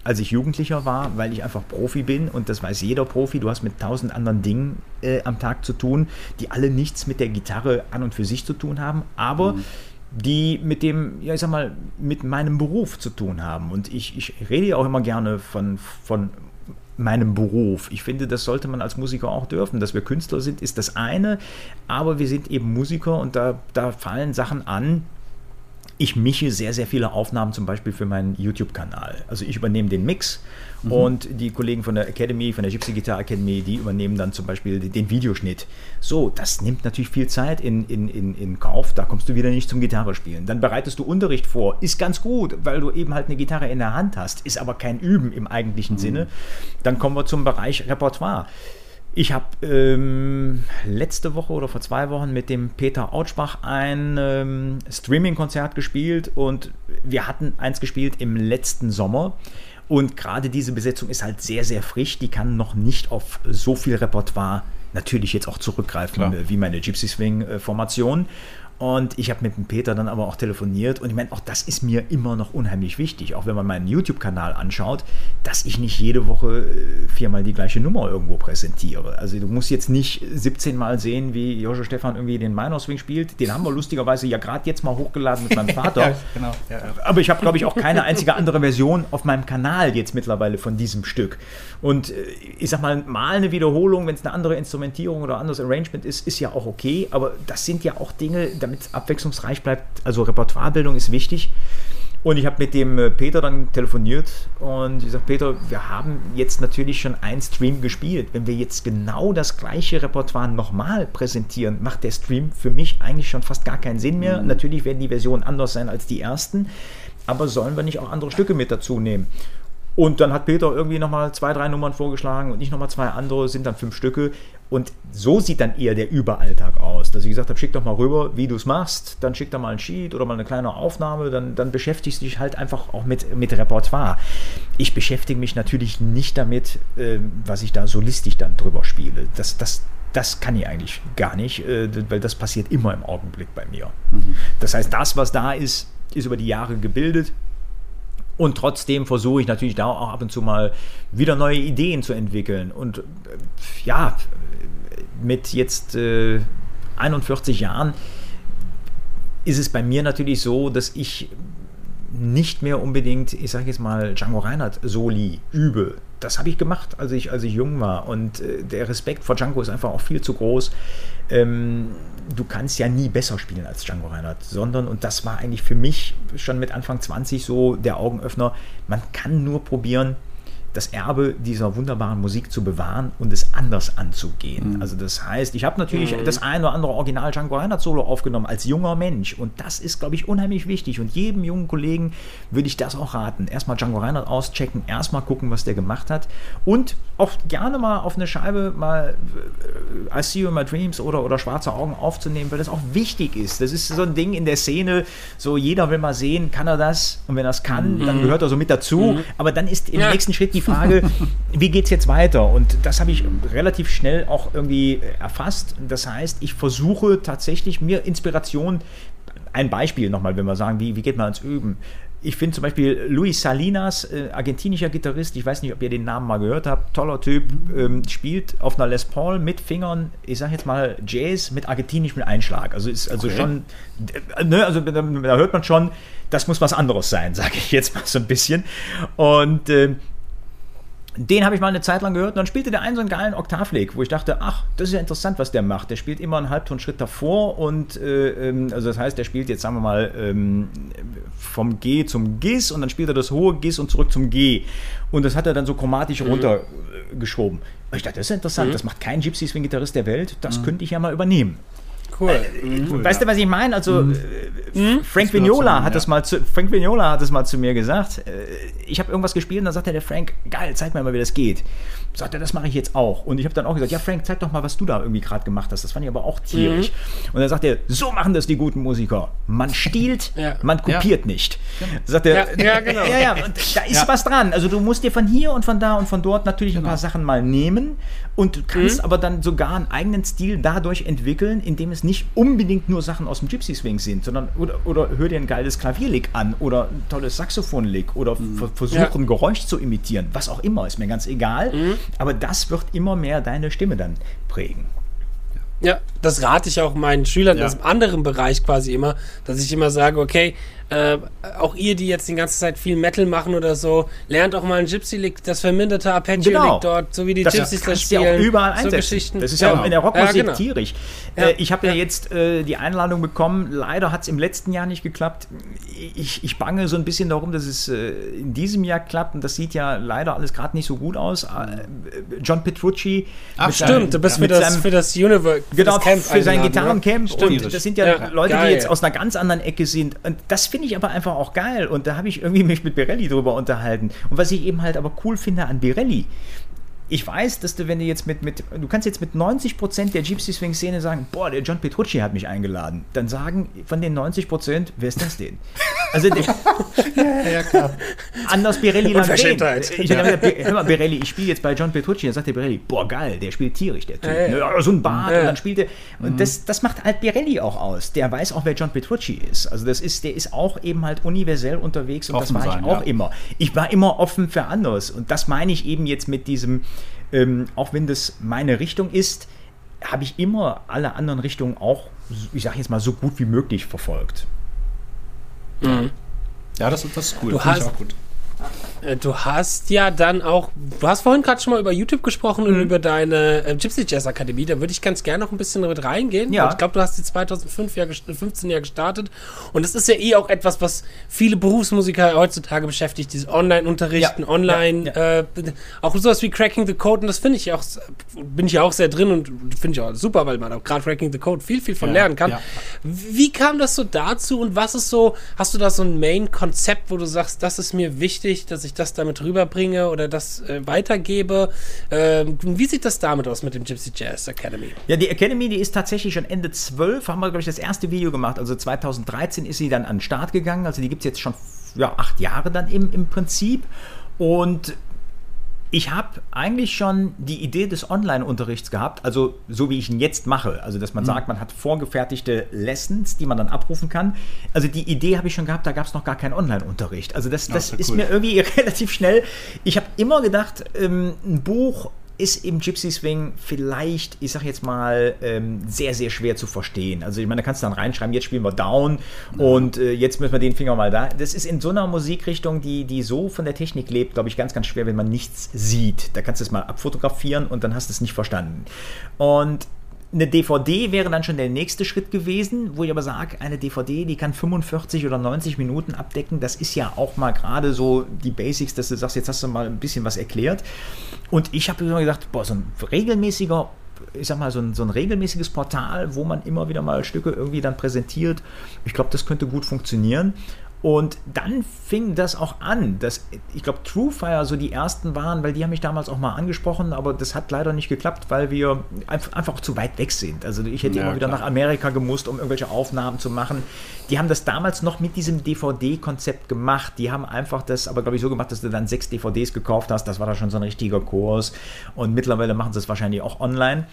Speaker 3: als ich Jugendlicher war, weil ich einfach Profi bin und das weiß jeder Profi, du hast mit tausend anderen Dingen äh, am Tag zu tun, die alle nichts mit der Gitarre an und für sich zu tun haben, aber mhm. die mit dem, ja ich sag mal, mit meinem Beruf zu tun haben. Und ich, ich rede ja auch immer gerne von, von meinem Beruf. Ich finde, das sollte man als Musiker auch dürfen. Dass wir Künstler sind, ist das eine, aber wir sind eben Musiker und da, da fallen Sachen an, ich mische sehr, sehr viele Aufnahmen zum Beispiel für meinen YouTube-Kanal. Also ich übernehme den Mix mhm. und die Kollegen von der Academy, von der Gypsy Guitar Academy, die übernehmen dann zum Beispiel den Videoschnitt. So, das nimmt natürlich viel Zeit in, in, in, in Kauf, da kommst du wieder nicht zum Gitarre spielen. Dann bereitest du Unterricht vor, ist ganz gut, weil du eben halt eine Gitarre in der Hand hast, ist aber kein Üben im eigentlichen mhm. Sinne. Dann kommen wir zum Bereich Repertoire. Ich habe ähm, letzte Woche oder vor zwei Wochen mit dem Peter Autschbach ein ähm, Streaming-Konzert gespielt und wir hatten eins gespielt im letzten Sommer. Und gerade diese Besetzung ist halt sehr, sehr frisch. Die kann noch nicht auf so viel Repertoire natürlich jetzt auch zurückgreifen Klar. wie meine Gypsy Swing-Formation. Und ich habe mit dem Peter dann aber auch telefoniert und ich meine, auch das ist mir immer noch unheimlich wichtig, auch wenn man meinen YouTube-Kanal anschaut, dass ich nicht jede Woche äh, viermal die gleiche Nummer irgendwo präsentiere. Also du musst jetzt nicht 17 Mal sehen, wie Joscha Stefan irgendwie den Minor Swing spielt. Den haben wir lustigerweise ja gerade jetzt mal hochgeladen mit meinem [LAUGHS] Vater. ja, genau. Ja, ja. Aber ich habe, glaube ich, auch keine einzige andere Version auf meinem Kanal jetzt mittlerweile von diesem Stück. Und äh, ich sag mal, mal eine Wiederholung, wenn es eine andere Instrumentierung oder anderes Arrangement ist, ist ja auch okay. Aber das sind ja auch Dinge, damit es abwechslungsreich bleibt. Also Repertoirebildung ist wichtig. Und ich habe mit dem äh, Peter dann telefoniert und ich sage, Peter, wir haben jetzt natürlich schon einen Stream gespielt. Wenn wir jetzt genau das gleiche Repertoire nochmal präsentieren, macht der Stream für mich eigentlich schon fast gar keinen Sinn mehr. Mhm. Natürlich werden die Versionen anders sein als die ersten, aber sollen wir nicht auch andere Stücke mit dazu nehmen? Und dann hat Peter irgendwie nochmal zwei, drei Nummern vorgeschlagen und nicht nochmal zwei andere, sind dann fünf Stücke. Und so sieht dann eher der Überalltag aus. Dass ich gesagt habe, schick doch mal rüber, wie du es machst, dann schick da mal ein Sheet oder mal eine kleine Aufnahme, dann, dann beschäftigst du dich halt einfach auch mit, mit Repertoire. Ich beschäftige mich natürlich nicht damit, äh, was ich da solistisch dann drüber spiele. Das, das, das kann ich eigentlich gar nicht, äh, weil das passiert immer im Augenblick bei mir. Mhm. Das heißt, das, was da ist, ist über die Jahre gebildet und trotzdem versuche ich natürlich da auch ab und zu mal wieder neue Ideen zu entwickeln. Und äh, ja, mit jetzt äh, 41 Jahren ist es bei mir natürlich so, dass ich nicht mehr unbedingt, ich sage jetzt mal, Django Reinhardt Soli übe. Das habe ich gemacht, als ich, als ich jung war. Und äh, der Respekt vor Django ist einfach auch viel zu groß. Ähm, du kannst ja nie besser spielen als Django Reinhardt, sondern, und das war eigentlich für mich schon mit Anfang 20 so der Augenöffner, man kann nur probieren, das Erbe dieser wunderbaren Musik zu bewahren und es anders anzugehen. Mhm. Also das heißt, ich habe natürlich mhm. das ein oder andere Original Django Reinhardt Solo aufgenommen als junger Mensch und das ist, glaube ich, unheimlich wichtig und jedem jungen Kollegen würde ich das auch raten. Erstmal Django Reinhardt auschecken, erstmal gucken, was der gemacht hat und auch gerne mal auf eine Scheibe mal äh, I See You in My Dreams oder, oder Schwarze Augen aufzunehmen, weil das auch wichtig ist. Das ist so ein Ding in der Szene, so jeder will mal sehen, kann er das und wenn er es kann, mhm. dann gehört er so mit dazu, mhm. aber dann ist im ja. nächsten Schritt die Frage, wie geht es jetzt weiter? Und das habe ich relativ schnell auch irgendwie erfasst. Das heißt, ich versuche tatsächlich mir Inspiration, ein Beispiel nochmal, wenn wir sagen, wie, wie geht man ans Üben? Ich finde zum Beispiel Luis Salinas, äh, argentinischer Gitarrist, ich weiß nicht, ob ihr den Namen mal gehört habt, toller Typ, ähm, spielt auf einer Les Paul mit Fingern, ich sag jetzt mal Jazz mit argentinischem Einschlag. Also ist also okay. schon, äh, ne, also da, da, hört man schon, das muss was anderes sein, [LAUGHS] sage ich jetzt mal so ein bisschen. Und äh, den habe ich mal eine Zeit lang gehört und dann spielte der einen so einen geilen Oktavleg, wo ich dachte, ach, das ist ja interessant, was der macht. Der spielt immer einen Halbtonschritt davor und äh, ähm, also das heißt, der spielt jetzt, sagen wir mal, ähm, vom G zum Gis und dann spielt er das hohe Gis und zurück zum G. Und das hat er dann so chromatisch mhm. runtergeschoben. Und ich dachte, das ist interessant, mhm. das macht kein Gypsy Swing Gitarrist der Welt, das mhm. könnte ich ja mal übernehmen. Cool. Äh, mhm. Weißt du, was ich meine? Also mhm. Äh. Frank Vignola hat ja. das mal zu Frank Vignola hat das mal zu mir gesagt. Äh, ich habe irgendwas gespielt und dann sagte der Frank, geil, zeig mir mal, wie das geht. Sagt er, das mache ich jetzt auch. Und ich habe dann auch gesagt, ja Frank, zeig doch mal, was du da irgendwie gerade gemacht hast. Das fand ich aber auch tierisch. Mhm. Und dann sagt er, so machen das die guten Musiker. Man stiehlt, ja. man kopiert ja. nicht. Genau. Sagt er, ja, [LAUGHS] genau. ja, ja, und da ist was dran. Also du musst dir von hier und von da und von dort natürlich genau. ein paar Sachen mal nehmen und du kannst mhm. aber dann sogar einen eigenen Stil dadurch entwickeln, indem es nicht unbedingt nur Sachen aus dem Gypsy Swing sind, sondern oder, oder hör dir ein geiles Klavierlick an oder ein tolles Saxophonlick oder mhm. versuch ein Geräusch zu imitieren, was auch immer, ist mir ganz egal. Mhm. Aber das wird immer mehr deine Stimme dann prägen.
Speaker 1: Ja, das rate ich auch meinen Schülern ja. aus einem anderen Bereich quasi immer, dass ich immer sage, okay, äh, auch ihr, die jetzt die ganze Zeit viel Metal machen oder so, lernt auch mal ein Gypsy Lick, das verminderte Arpeggio genau. Lick dort, so wie die das Gypsies das spielen. Ja
Speaker 3: auch überall so Geschichten. Das ist ja, ja auch in der Rockmusik ja, genau. tierisch. Äh, ich habe ja. jetzt äh, die Einladung bekommen, leider hat es im letzten Jahr nicht geklappt. Ich, ich bange so ein bisschen darum, dass es äh, in diesem Jahr klappt und das sieht ja leider alles gerade nicht so gut aus. Äh, John Petrucci.
Speaker 1: Ach stimmt, seinem, du bist für, das, seinem, für das Universe,
Speaker 3: genau, das Camp für sein Gitarrencamp. Und das sind ja, Leute, geil. die jetzt aus einer ganz anderen Ecke sind. Und das finde ich aber einfach auch geil. Und da habe ich irgendwie mich mit Birelli drüber unterhalten. Und was ich eben halt aber cool finde an Birelli, ich weiß, dass du, wenn du jetzt mit, mit du kannst jetzt mit 90% der Gypsy Swing Szene sagen, boah, der John Petrucci hat mich eingeladen. Dann sagen von den 90%, wer ist das denn? Also, der, [LAUGHS] ja, ja, klar. Anders Birelli dann Ich ja. gesagt, hör mal, Birelli, ich spiele jetzt bei John Petrucci. Dann sagt der Birelli, boah, geil, der spielt tierisch, der Typ. Ja, ja. So ein Bart und dann spielt er. Und mhm. das, das macht halt Birelli auch aus. Der weiß auch, wer John Petrucci ist. Also, das ist, der ist auch eben halt universell unterwegs und offen das war ich auch immer. Ich war immer offen für anderes. Und das meine ich eben jetzt mit diesem, ähm, auch wenn das meine Richtung ist, habe ich immer alle anderen Richtungen auch, ich sage jetzt mal, so gut wie möglich verfolgt.
Speaker 2: Mhm. Ja, das, das ist cool. Du
Speaker 1: hast,
Speaker 2: auch gut.
Speaker 1: Äh, du hast ja dann auch, du hast vorhin gerade schon mal über YouTube gesprochen mhm. und über deine äh, Gypsy Jazz Akademie. Da würde ich ganz gerne noch ein bisschen damit reingehen. Ja. Ich glaube, du hast die 2005 Jahr, 15 Jahre gestartet. Und das ist ja eh auch etwas, was viele Berufsmusiker heutzutage beschäftigt. Dieses Online-Unterrichten, ja. Online, ja. Äh, auch sowas wie Cracking the Code. Und das finde ich auch, bin ich ja auch sehr drin und finde ich auch super, weil man auch gerade Cracking the Code viel, viel von lernen kann. Wie kam das so dazu und was ist so, hast du da so ein Main-Konzept, wo du sagst, das ist mir wichtig, dass ich das damit rüberbringe oder das äh, weitergebe? Äh, wie sieht das damit aus mit dem Gypsy Jazz Academy?
Speaker 3: Ja, die Academy, die ist tatsächlich schon Ende 12, haben wir, glaube ich, das erste Video gemacht. Also 2013 ist sie dann an den Start gegangen. Also die gibt es jetzt schon ja, acht Jahre dann im, im Prinzip. Und ich habe eigentlich schon die Idee des Online-Unterrichts gehabt, also so wie ich ihn jetzt mache. Also, dass man mhm. sagt, man hat vorgefertigte Lessons, die man dann abrufen kann. Also, die Idee habe ich schon gehabt, da gab es noch gar keinen Online-Unterricht. Also, das, das, das ist, cool. mir irgendwie [LAUGHS] relativ schnell. Ich habe immer gedacht, ähm, ein Buch ist im Gypsy Swing vielleicht, ich sag jetzt mal, ähm, sehr, sehr schwer zu verstehen. Also ich meine, da kannst du dann reinschreiben, jetzt spielen wir Down und äh, jetzt müssen wir den Finger mal da. Das ist in so einer Musikrichtung, die, die so von der Technik lebt, glaube ich, ganz, ganz schwer, wenn man nichts sieht. Da kannst du es mal abfotografieren und dann hast du es nicht verstanden. Und eine DVD wäre dann schon der nächste Schritt gewesen, wo ich aber sage, eine DVD, die kann 45 oder 90 Minuten abdecken. Das ist ja auch mal gerade so die Basics, dass du sagst, jetzt hast du mal ein bisschen was erklärt. Und ich habe immer gedacht, boah, so ein regelmäßiger ich sag mal, so ein, so ein regelmäßiges Portal, wo man immer wieder mal Stücke irgendwie dann präsentiert. Ich glaube, das könnte gut funktionieren. Und dann fing das auch an, dass ich glaube Truefire so die ersten waren, weil die haben mich damals auch mal angesprochen, aber das hat leider nicht geklappt, weil wir einfach zu weit weg sind. Also ich hätte ja, immer wieder klar. nach Amerika gemusst, um irgendwelche Aufnahmen zu machen. Die haben das damals noch mit diesem DVD-Konzept gemacht. Die haben einfach das, aber glaube ich so gemacht, dass du dann sechs DVDs gekauft hast. Das war da schon so ein richtiger Kurs. Und mittlerweile machen sie es wahrscheinlich auch online.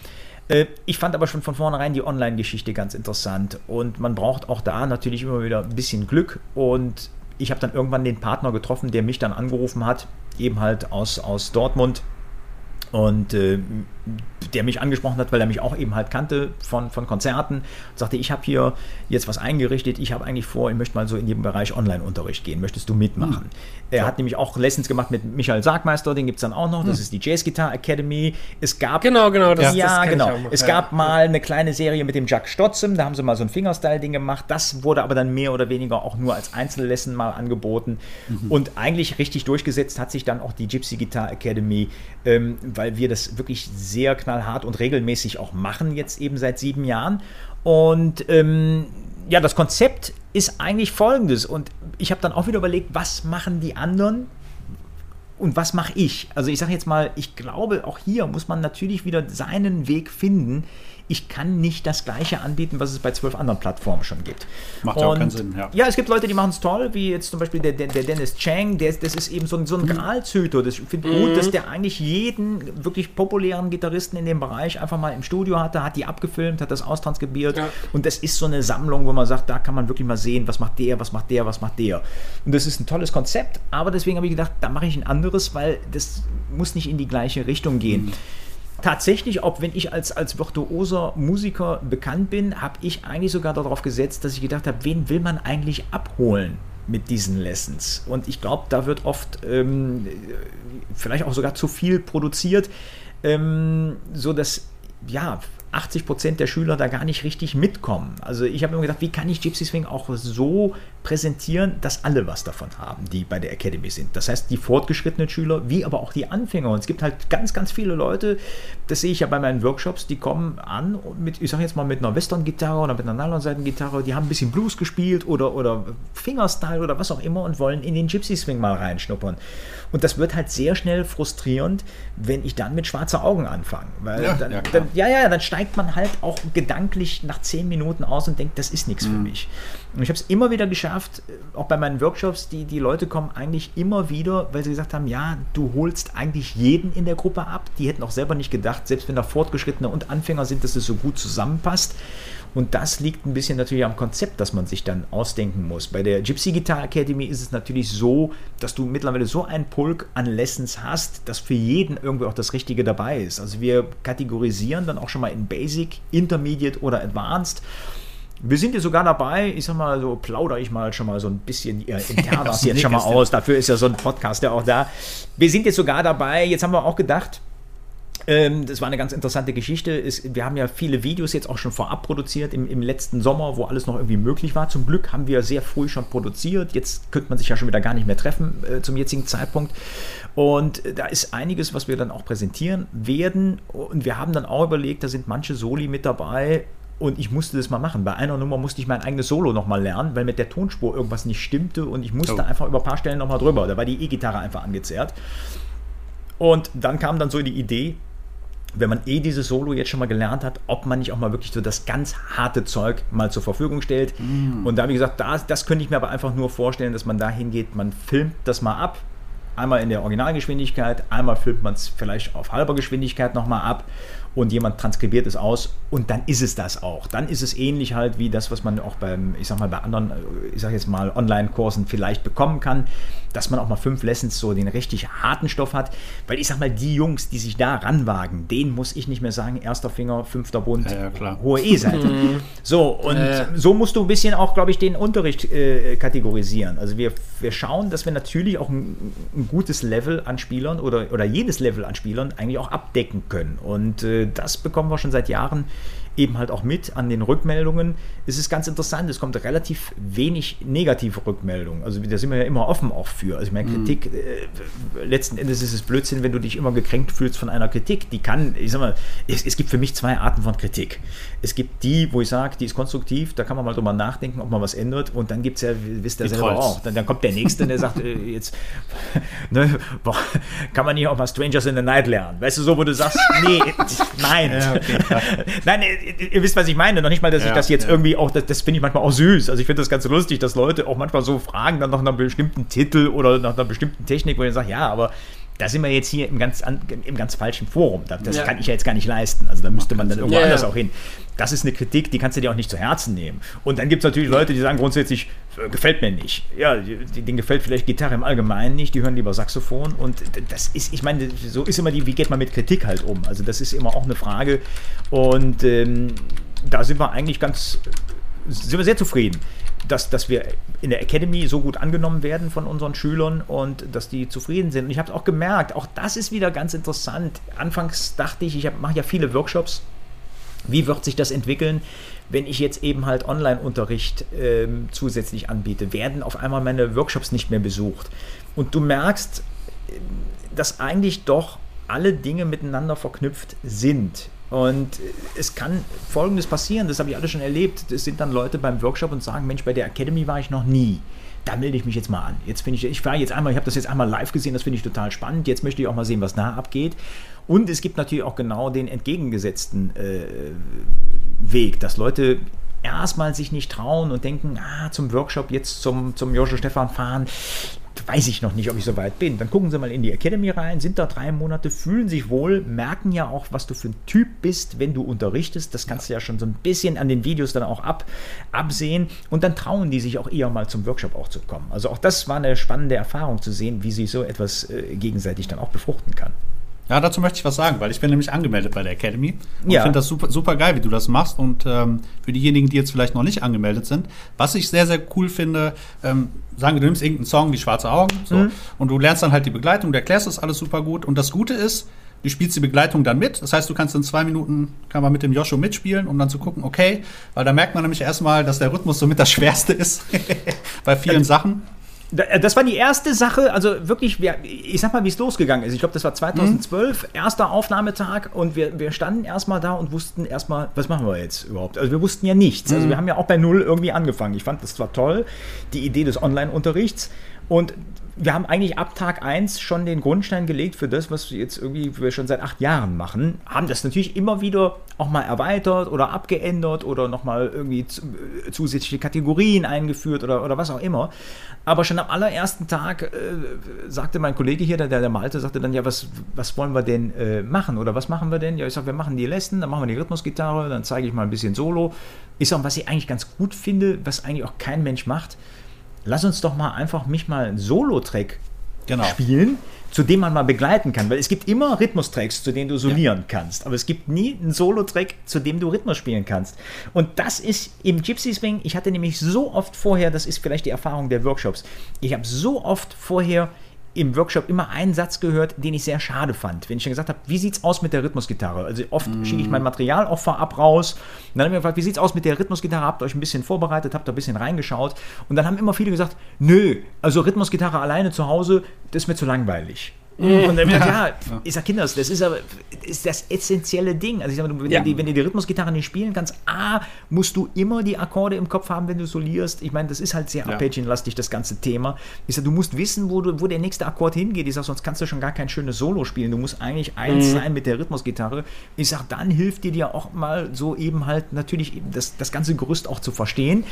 Speaker 3: Äh, ich fand aber schon von vornherein die Online-Geschichte ganz interessant. Und man braucht auch da natürlich immer wieder ein bisschen Glück. Und ich habe dann irgendwann den Partner getroffen, der mich dann angerufen hat, eben halt aus, aus Dortmund. Und äh, der mich angesprochen hat, weil er mich auch eben halt kannte von, von Konzerten und sagte, ich habe hier jetzt was eingerichtet, ich habe eigentlich vor, ich möchte mal so in den Bereich Online-Unterricht gehen, möchtest du mitmachen? Hm. Er ja. hat nämlich auch Lessons gemacht mit Michael Sargmeister, den gibt es dann auch noch, das hm. ist die Jazz Guitar Academy. Es gab...
Speaker 1: Genau, genau.
Speaker 3: Das, ja, das genau. Es ja. gab mal eine kleine Serie mit dem Jack Stotzem, da haben sie mal so ein Fingerstyle-Ding gemacht, das wurde aber dann mehr oder weniger auch nur als Einzellesson mal angeboten mhm. und eigentlich richtig durchgesetzt hat sich dann auch die Gypsy Guitar Academy, ähm, weil wir das wirklich sehr knallhart knallhart und regelmäßig auch machen, jetzt eben seit sieben Jahren. Und ähm, ja, das Konzept ist eigentlich folgendes. Und ich habe dann auch wieder überlegt, was machen die anderen und was mache ich? Also ich sage jetzt mal, ich glaube, auch hier muss man natürlich wieder seinen Weg finden ich kann nicht das gleiche anbieten, was es bei zwölf anderen Plattformen schon gibt.
Speaker 2: Macht ja auch keinen Sinn, ja.
Speaker 3: Ja, es gibt Leute, die machen es toll, wie jetzt zum Beispiel der, der, der Dennis Chang, der, das ist eben so ein, so ein mhm. Gralzüter. Das finde ich mhm. gut, dass der eigentlich jeden wirklich populären Gitarristen in dem Bereich einfach mal im Studio hatte, hat die abgefilmt, hat das austranskribiert ja. und das ist so eine Sammlung, wo man sagt, da kann man wirklich mal sehen, was macht der, was macht der, was macht der. Und das ist ein tolles Konzept, aber deswegen habe ich gedacht, da mache ich ein anderes, weil das muss nicht in die gleiche Richtung gehen. Mhm tatsächlich, auch wenn ich als, als virtuoser Musiker bekannt bin, habe ich eigentlich sogar darauf gesetzt, dass ich gedacht habe, wen will man eigentlich abholen mit diesen Lessons? Und ich glaube, da wird oft ähm, vielleicht auch sogar zu viel produziert, ähm, so dass ja 80 Prozent der Schüler da gar nicht richtig mitkommen. Also ich habe mir gedacht, wie kann ich Gypsy Swing auch so präsentieren, dass alle was davon haben, die bei der Academy sind. Das heißt, die fortgeschrittenen Schüler, wie aber auch die Anfänger. Und es gibt halt ganz, ganz viele Leute, das sehe ich ja bei meinen Workshops, die kommen an mit, ich sage jetzt mal, mit einer Western-Gitarre oder mit einer Nylon-Seiten-Gitarre, die haben ein bisschen Blues gespielt oder, oder Fingerstyle oder was auch immer und wollen in den Gypsy Swing mal reinschnuppern. Und das wird halt sehr schnell frustrierend, wenn ich dann mit schwarzen Augen anfange. Weil ja, dann, ja, dann, ja, ja, dann steigt man halt auch gedanklich nach zehn Minuten aus und denkt, das ist nichts mhm. für mich. Und ich habe es immer wieder geschafft, äh, auch bei meinen Workshops, die, die Leute kommen eigentlich immer wieder, weil sie gesagt haben, ja, du holst eigentlich jeden in der Gruppe ab. Die hätten auch selber nicht gedacht, selbst wenn da Fortgeschrittene und Anfänger sind, dass es so gut zusammenpasst. Und das liegt ein bisschen natürlich am Konzept, das man sich dann ausdenken muss. Bei der Gypsy Guitar Academy ist es natürlich so, dass du mittlerweile so einen Pulk an Lessons hast, dass für jeden irgendwie auch das Richtige dabei ist. Also wir kategorisieren dann auch schon mal in Basic, Intermediate oder Advanced. Wir sind jetzt sogar dabei, ich sag mal, so plaudere ich mal schon mal so ein bisschen äh, [LAUGHS] internas jetzt schon mal aus. Dafür ist ja so ein Podcast ja auch da. Wir sind jetzt sogar dabei, jetzt haben wir auch gedacht, ähm, das war eine ganz interessante Geschichte. Ist, wir haben ja viele Videos jetzt auch schon vorab produziert im, im, letzten Sommer, wo alles noch irgendwie möglich war. Zum Glück haben wir sehr früh schon produziert. Jetzt könnte man sich ja schon wieder gar nicht mehr treffen äh, zum jetzigen Zeitpunkt. Und da ist einiges, was wir dann auch präsentieren werden. Und wir haben dann auch überlegt, da sind manche Soli mit dabei, und ich musste das mal machen. Bei einer Nummer musste ich mein eigenes Solo nochmal lernen, weil mit der Tonspur irgendwas nicht stimmte und ich musste oh. einfach über ein paar Stellen nochmal drüber. Da war die E-Gitarre einfach angezerrt. Und dann kam dann so die Idee, wenn man eh dieses Solo jetzt schon mal gelernt hat, ob man nicht auch mal wirklich so das ganz harte Zeug mal zur Verfügung stellt. Mm. Und da, wie gesagt, das, das könnte ich mir aber einfach nur vorstellen, dass man da hingeht, man filmt das mal ab, einmal in der Originalgeschwindigkeit, einmal filmt man es vielleicht auf halber Geschwindigkeit nochmal ab und jemand transkribiert es aus und dann ist es das auch. Dann ist es ähnlich halt wie das, was man auch beim, ich sag mal, bei anderen, ich sag jetzt mal, Online-Kursen vielleicht bekommen kann, dass man auch mal fünf Lessons so den richtig harten Stoff hat. Weil ich sag mal, die Jungs, die sich da ranwagen, denen muss ich nicht mehr sagen, erster Finger, fünfter Bund, ja, ja, hohe E-Seite. [LAUGHS] Mhm. so, und äh. so musst du ein bisschen auch, glaube ich, den Unterricht äh, kategorisieren. Also wir, wir schauen, dass wir natürlich auch ein, ein, gutes Level an Spielern oder, oder jedes Level an Spielern eigentlich auch abdecken können. Und äh, das bekommen wir schon seit Jahren eben halt auch mit an den Rückmeldungen. Es ist ganz interessant, es kommt relativ wenig negative Rückmeldungen. Also da sind wir ja immer offen auch für. Also ich meine, mhm. Kritik, äh, letzten Endes ist es Blödsinn, wenn du dich immer gekränkt fühlst von einer Kritik. Die kann, ich sag mal, es, es gibt für mich zwei Arten von Kritik. Es gibt die, wo ich sage, die ist konstruktiv, da kann man mal drüber nachdenken, ob man was ändert. Und dann gibt es ja, wisst ihr selber Trolls. auch, dann, dann, kommt der Nächste, der sagt, äh, jetzt [LAUGHS] ne, boah, kann man nicht auch mal Strangers in the Night lernen. Weißt du, so, wo du sagst, nee, [LAUGHS] nein. Ja, okay, [LAUGHS] nein, ihr wisst, was ich meine. Noch nicht mal, dass ja, ich das jetzt ja. irgendwie auch, das, das finde ich manchmal auch süß. Also ich finde das ganz lustig, dass Leute auch manchmal so fragen dann nach einem bestimmten Titel oder nach einer bestimmten Technik, wo ich sage, ja, aber da sind wir jetzt hier im ganz, im ganz falschen Forum. Das ja. kann ich ja jetzt gar nicht leisten. Also da müsste man dann irgendwo ja, anders ja. auch hin. Das ist eine Kritik, die kannst du dir auch nicht zu Herzen nehmen. Und dann gibt es natürlich Leute, die sagen grundsätzlich, äh, gefällt mir nicht. Ja, denen gefällt vielleicht Gitarre im Allgemeinen nicht, die hören lieber Saxophon. Und das ist, ich meine, so ist immer die, wie geht man mit Kritik halt um? Also das ist immer auch eine Frage. Und ähm, da sind wir eigentlich ganz, sind wir sehr zufrieden dass, dass wir in der Academy so gut angenommen werden von unseren Schülern und dass die zufrieden sind. Und ich habe es auch gemerkt, auch das ist wieder ganz interessant. Anfangs dachte ich, ich mache ja viele Workshops. Wie wird sich das entwickeln, wenn ich jetzt eben halt Online-Unterricht ähm, zusätzlich anbiete? Werden auf einmal meine Workshops nicht mehr besucht? Und du merkst, dass eigentlich doch alle Dinge miteinander verknüpft sind. Und es kann Folgendes passieren, das habe ich alles schon erlebt. Es sind dann Leute beim Workshop und sagen, Mensch, bei der Academy war ich noch nie. Da melde ich mich jetzt mal an. Jetzt finde ich, ich war jetzt einmal, ich habe das jetzt einmal live gesehen, das finde ich total spannend. Jetzt möchte ich auch mal sehen, was da abgeht. Und es gibt natürlich auch genau den entgegengesetzten äh, Weg, dass Leute erstmal sich nicht trauen und denken, ah, zum Workshop jetzt zum, zum Joshua Stefan fahren, weiß ich noch nicht, ob ich so weit bin. Dann gucken Sie mal in die Academy rein, sind da drei Monate, fühlen sich wohl, merken ja auch, was du für ein Typ bist, wenn du unterrichtest. Das kannst du ja schon so ein bisschen an den Videos dann auch ab, absehen. Und dann trauen die sich auch eher mal zum Workshop auch zu kommen. Also auch das war eine spannende Erfahrung zu sehen, wie sich so etwas äh, gegenseitig dann auch befruchten kann.
Speaker 2: Ja, dazu möchte ich was sagen, weil ich bin nämlich angemeldet bei der Academy. Und ja. ich finde das super, super geil, wie du das machst. Und ähm, für diejenigen, die jetzt vielleicht noch nicht angemeldet sind, was ich sehr, sehr cool finde, ähm, sagen wir, du nimmst irgendeinen Song wie Schwarze Augen so, mhm. und du lernst dann halt die Begleitung, du erklärst das alles super gut. Und das Gute ist, du spielst die Begleitung dann mit. Das heißt, du kannst in zwei Minuten, kann man mit dem Joshua mitspielen, um dann zu gucken, okay, weil da merkt man nämlich erstmal, dass der Rhythmus somit das Schwerste ist [LAUGHS] bei vielen Sachen.
Speaker 3: Äh, das war die erste Sache, also wirklich, ich sag mal, wie es losgegangen ist. Ich glaube, das war 2012, mhm. erster Aufnahmetag und wir, wir standen erstmal da und wussten erstmal, was machen wir jetzt überhaupt? Also wir wussten ja nichts. Also mhm. wir haben ja auch bei Null irgendwie angefangen. Ich fand das zwar toll, die Idee des Online-Unterrichts und wir haben eigentlich ab Tag 1 schon den Grundstein gelegt für das, was wir jetzt irgendwie wir schon seit acht Jahren machen. Haben das natürlich immer wieder auch mal erweitert oder abgeändert oder nochmal irgendwie zusätzliche Kategorien eingeführt oder, oder was auch immer. Aber schon am allerersten Tag äh, sagte mein Kollege hier, der, der Malte, sagte dann, ja, was, was wollen wir denn äh, machen oder was machen wir denn? Ja, ich sage, wir machen die Lesson, dann machen wir die Rhythmusgitarre, dann zeige ich mal ein bisschen Solo. Ich sage, was ich eigentlich ganz gut finde, was eigentlich auch kein Mensch macht, lass uns doch mal einfach mich mal einen Solo-Track genau. spielen zu dem man mal begleiten kann. Weil es gibt immer Rhythmustracks, zu denen du solieren ja. kannst. Aber es gibt nie einen Solo-Track, zu dem du Rhythmus spielen kannst. Und das ist im Gypsy Swing, ich hatte nämlich so oft vorher, das ist vielleicht die Erfahrung der Workshops, ich habe so oft vorher im Workshop immer einen Satz gehört, den ich sehr schade fand. Wenn ich dann gesagt habe, wie sieht's aus mit der Rhythmusgitarre? Also oft mm. schicke ich mein Material auch vorab raus. Und dann habe ich mir gefragt, wie sieht's aus mit der Rhythmusgitarre? Habt ihr euch ein bisschen vorbereitet, habt da ein bisschen reingeschaut. Und dann haben immer viele gesagt, nö, also Rhythmusgitarre alleine zu Hause, das ist mir zu langweilig. Und dann ja, ja, ich sag Kinders, das ist aber ist das essentielle Ding. Also ich sag mal, wenn, ja. du die, wenn du die Rhythmusgitarre nicht spielen kannst, A, musst du immer die Akkorde im Kopf haben, wenn du solierst. Ich meine, das ist halt sehr ja. arpeggienlastig, das ganze Thema. Ich sag, du musst wissen, wo, du, wo der nächste Akkord hingeht. Ich sag, sonst kannst du schon gar kein schönes Solo spielen. Du musst eigentlich eins mhm. sein mit der Rhythmusgitarre. Ich sag, dann hilft dir ja auch mal so eben halt natürlich das, das ganze Gerüst auch zu verstehen.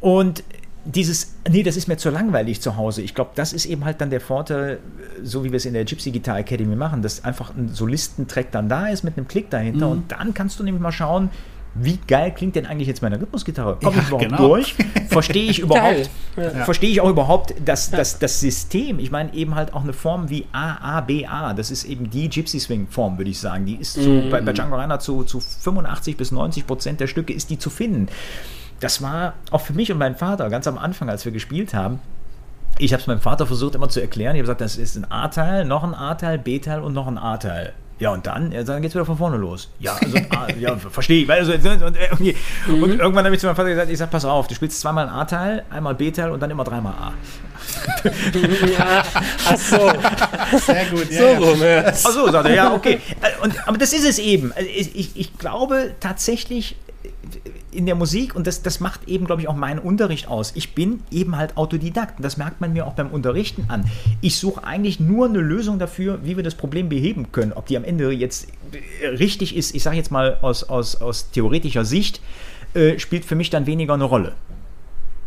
Speaker 3: Und dieses, nee, das ist mir zu langweilig zu Hause. Ich glaube, das ist eben halt dann der Vorteil, so wie wir es in der Gypsy Guitar Academy machen, dass einfach ein Solistentrack dann da ist mit einem Klick dahinter mhm. und dann kannst du nämlich mal schauen, wie geil klingt denn eigentlich jetzt meine Rhythmusgitarre? Komme ja, ich überhaupt genau. durch? Verstehe ich [LAUGHS] überhaupt, ja. verstehe ich auch überhaupt das, das, das System? Ich meine eben halt auch eine Form wie AABA, das ist eben die Gypsy Swing Form, würde ich sagen. Die ist zu, mhm. bei, bei Django Reinhardt zu, zu 85 bis 90 Prozent der Stücke ist die zu finden das war auch für mich und meinen Vater ganz am Anfang, als wir gespielt haben. Ich habe es meinem Vater versucht immer zu erklären. Ich habe gesagt, das ist ein A-Teil, noch ein A-Teil, B-Teil und noch ein A-Teil. Ja, und dann, ja, dann geht's wieder von vorne los. Ja, also, [LAUGHS] ah, ja, verstehe ich. Also, und, und, mhm. und irgendwann habe ich zu meinem Vater gesagt, ich sag, pass auf, du spielst zweimal ein A-Teil, einmal B-Teil und dann immer dreimal A.
Speaker 1: ja, ach so.
Speaker 2: Sehr gut,
Speaker 1: ja. So rum, ja.
Speaker 3: Ach so, sagt er, ja, [LAUGHS] okay. Und, aber das ist es eben. Ich, ich, ich glaube tatsächlich, in der Musik und das, das macht eben, glaube ich, auch meinen Unterricht aus. Ich bin eben halt Autodidakt und das merkt man mir auch beim Unterrichten an. Ich suche eigentlich nur eine Lösung dafür, wie wir das Problem beheben können. Ob die am Ende jetzt richtig ist, ich sage jetzt mal aus, aus, aus theoretischer Sicht, äh, spielt für mich dann weniger eine Rolle.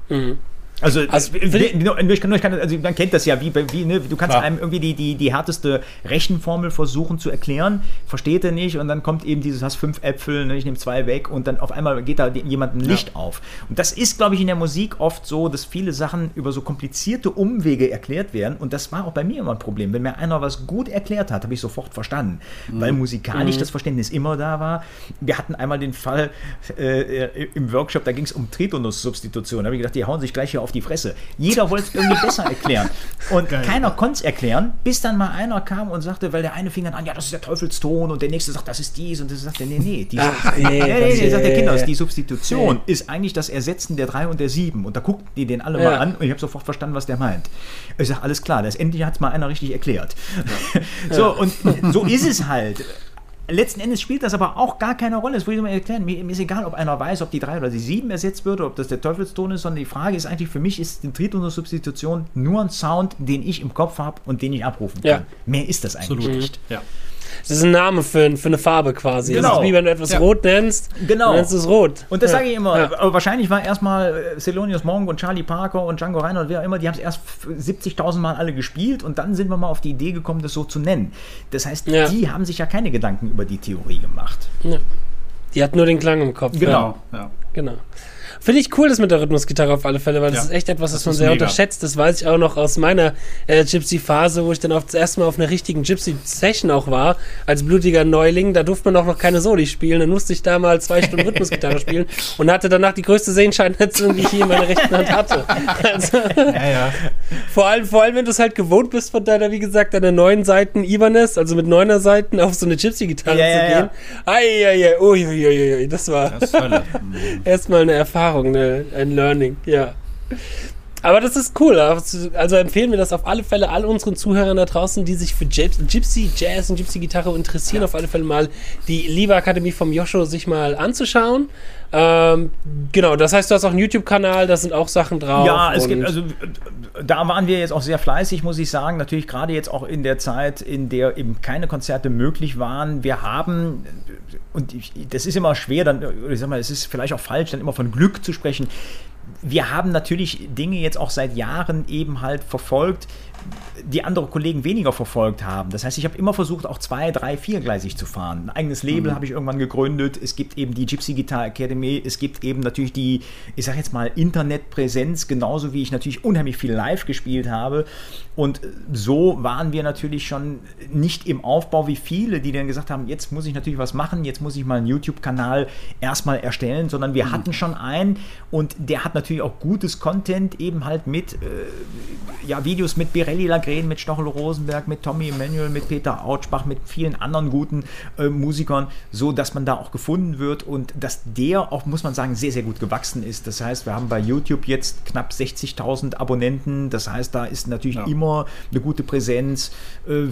Speaker 3: Mhm. Also, also, ich kann, also man kennt das ja, wie, wie ne, du kannst ja. einem irgendwie die, die, die härteste Rechenformel versuchen zu erklären, versteht er nicht und dann kommt eben dieses, hast fünf Äpfel, ne, ich nehme zwei weg und dann auf einmal geht da jemand ein Licht ja. auf. Und das ist, glaube ich, in der Musik oft so, dass viele Sachen über so komplizierte Umwege erklärt werden und das war auch bei mir immer ein Problem. Wenn mir einer was gut erklärt hat, habe ich sofort verstanden, mhm. weil musikalisch mhm. das Verständnis immer da war. Wir hatten einmal den Fall äh, im Workshop, da ging es um Tritonus-Substitution, da habe ich gedacht, die hauen sich gleich hier auf die Fresse. Jeder wollte es irgendwie besser erklären. Und Geil. keiner konnte es erklären, bis dann mal einer kam und sagte, weil der eine fing dann an, ja, das ist der Teufelston und der nächste sagt, das ist dies und der sagte, nee, nee, die Ach, nee, nee, nee, nee, sagt der Kinder, die Substitution nee. ist eigentlich das Ersetzen der drei und der sieben. Und da guckten die den alle ja. mal an und ich habe sofort verstanden, was der meint. Ich sage, alles klar, das endlich hat es mal einer richtig erklärt. Ja. [LAUGHS] so, und so ist es halt. Letzten Endes spielt das aber auch gar keine Rolle. Das will ich mal erklären. Mir, mir, ist egal, ob einer weiß, ob die 3 oder die 7 ersetzt wird, oder ob das der Teufelston ist, sondern die Frage ist eigentlich, für mich ist die Tritonus-Substitution nur ein Sound, den ich im Kopf habe und den ich abrufen kann. Ja. Mehr ist das eigentlich Absolut. nicht. Ja.
Speaker 1: Das ist ein Name für, für eine Farbe quasi.
Speaker 3: Genau.
Speaker 1: Das ist wie wenn du etwas ja. rot nennst.
Speaker 3: Genau.
Speaker 1: nennst du es rot.
Speaker 3: Und das ja. sage ich immer. Aber wahrscheinlich war erstmal Selonius Monk und Charlie Parker und Django Reinhardt, wer auch immer, die haben es erst 70.000 Mal alle gespielt und dann sind wir mal auf die Idee gekommen, das so zu nennen. Das heißt, die haben sich ja keine Gedanken über die Theorie gemacht.
Speaker 1: Die hat nur den Klang im Kopf.
Speaker 3: Genau. Genau.
Speaker 1: Finde ich cool, das mit der Rhythmusgitarre auf alle Fälle, weil das ja. ist echt etwas, das, das man sehr mega. unterschätzt. Das weiß ich auch noch aus meiner äh, Gypsy-Phase, wo ich dann auch das erste Mal auf einer richtigen Gypsy-Session auch war, als blutiger Neuling. Da durfte man auch noch keine Soli spielen. Dann musste ich da mal zwei Stunden [LAUGHS] Rhythmusgitarre spielen und hatte danach die größte Sehenscheinnetzung, die ich je in meiner rechten Hand hatte. Also, ja, ja. Vor allem, vor allem, wenn du es halt gewohnt bist, von deiner, wie gesagt, deiner neuen Seiten Ibanez, also mit neuner Seiten auf so eine Gypsy-Gitarre ja, zu gehen. Eieiei, uiuiui, das war das [LAUGHS] erstmal eine Erfahrung. Erfahrung, ne? ein Learning, ja. Aber das ist cool. Also empfehlen wir das auf alle Fälle all unseren Zuhörern da draußen, die sich für Gypsy Jazz und Gypsy Gitarre interessieren, ja. auf alle Fälle mal die Liva Akademie vom Joscho sich mal anzuschauen. Ähm, genau, das heißt, du hast auch einen YouTube-Kanal, da sind auch Sachen drauf.
Speaker 3: Ja, es gibt, also da waren wir jetzt auch sehr fleißig, muss ich sagen. Natürlich gerade jetzt auch in der Zeit, in der eben keine Konzerte möglich waren. Wir haben, und ich, das ist immer schwer, dann, ich sag mal, es ist vielleicht auch falsch, dann immer von Glück zu sprechen wir haben natürlich Dinge jetzt auch seit Jahren eben halt verfolgt, die andere Kollegen weniger verfolgt haben. Das heißt, ich habe immer versucht, auch zwei, drei, viergleisig zu fahren. Ein eigenes Label mhm. habe ich irgendwann gegründet. Es gibt eben die Gypsy Guitar Academy. Es gibt eben natürlich die, ich sage jetzt mal, Internetpräsenz, genauso wie ich natürlich unheimlich viel live gespielt habe. Und so waren wir natürlich schon nicht im Aufbau wie viele, die dann gesagt haben, jetzt muss ich natürlich was machen, jetzt muss ich mal einen YouTube-Kanal erstmal erstellen, sondern wir mhm. hatten schon einen und der hat natürlich auch gutes Content, eben halt mit äh, ja, Videos mit Birelli Lagren, mit Stochel Rosenberg, mit Tommy Emanuel, mit Peter Autschbach, mit vielen anderen guten äh, Musikern, so dass man da auch gefunden wird und dass der auch, muss man sagen, sehr, sehr gut gewachsen ist. Das heißt, wir haben bei YouTube jetzt knapp 60.000 Abonnenten. Das heißt, da ist natürlich ja. immer eine gute Präsenz. Äh,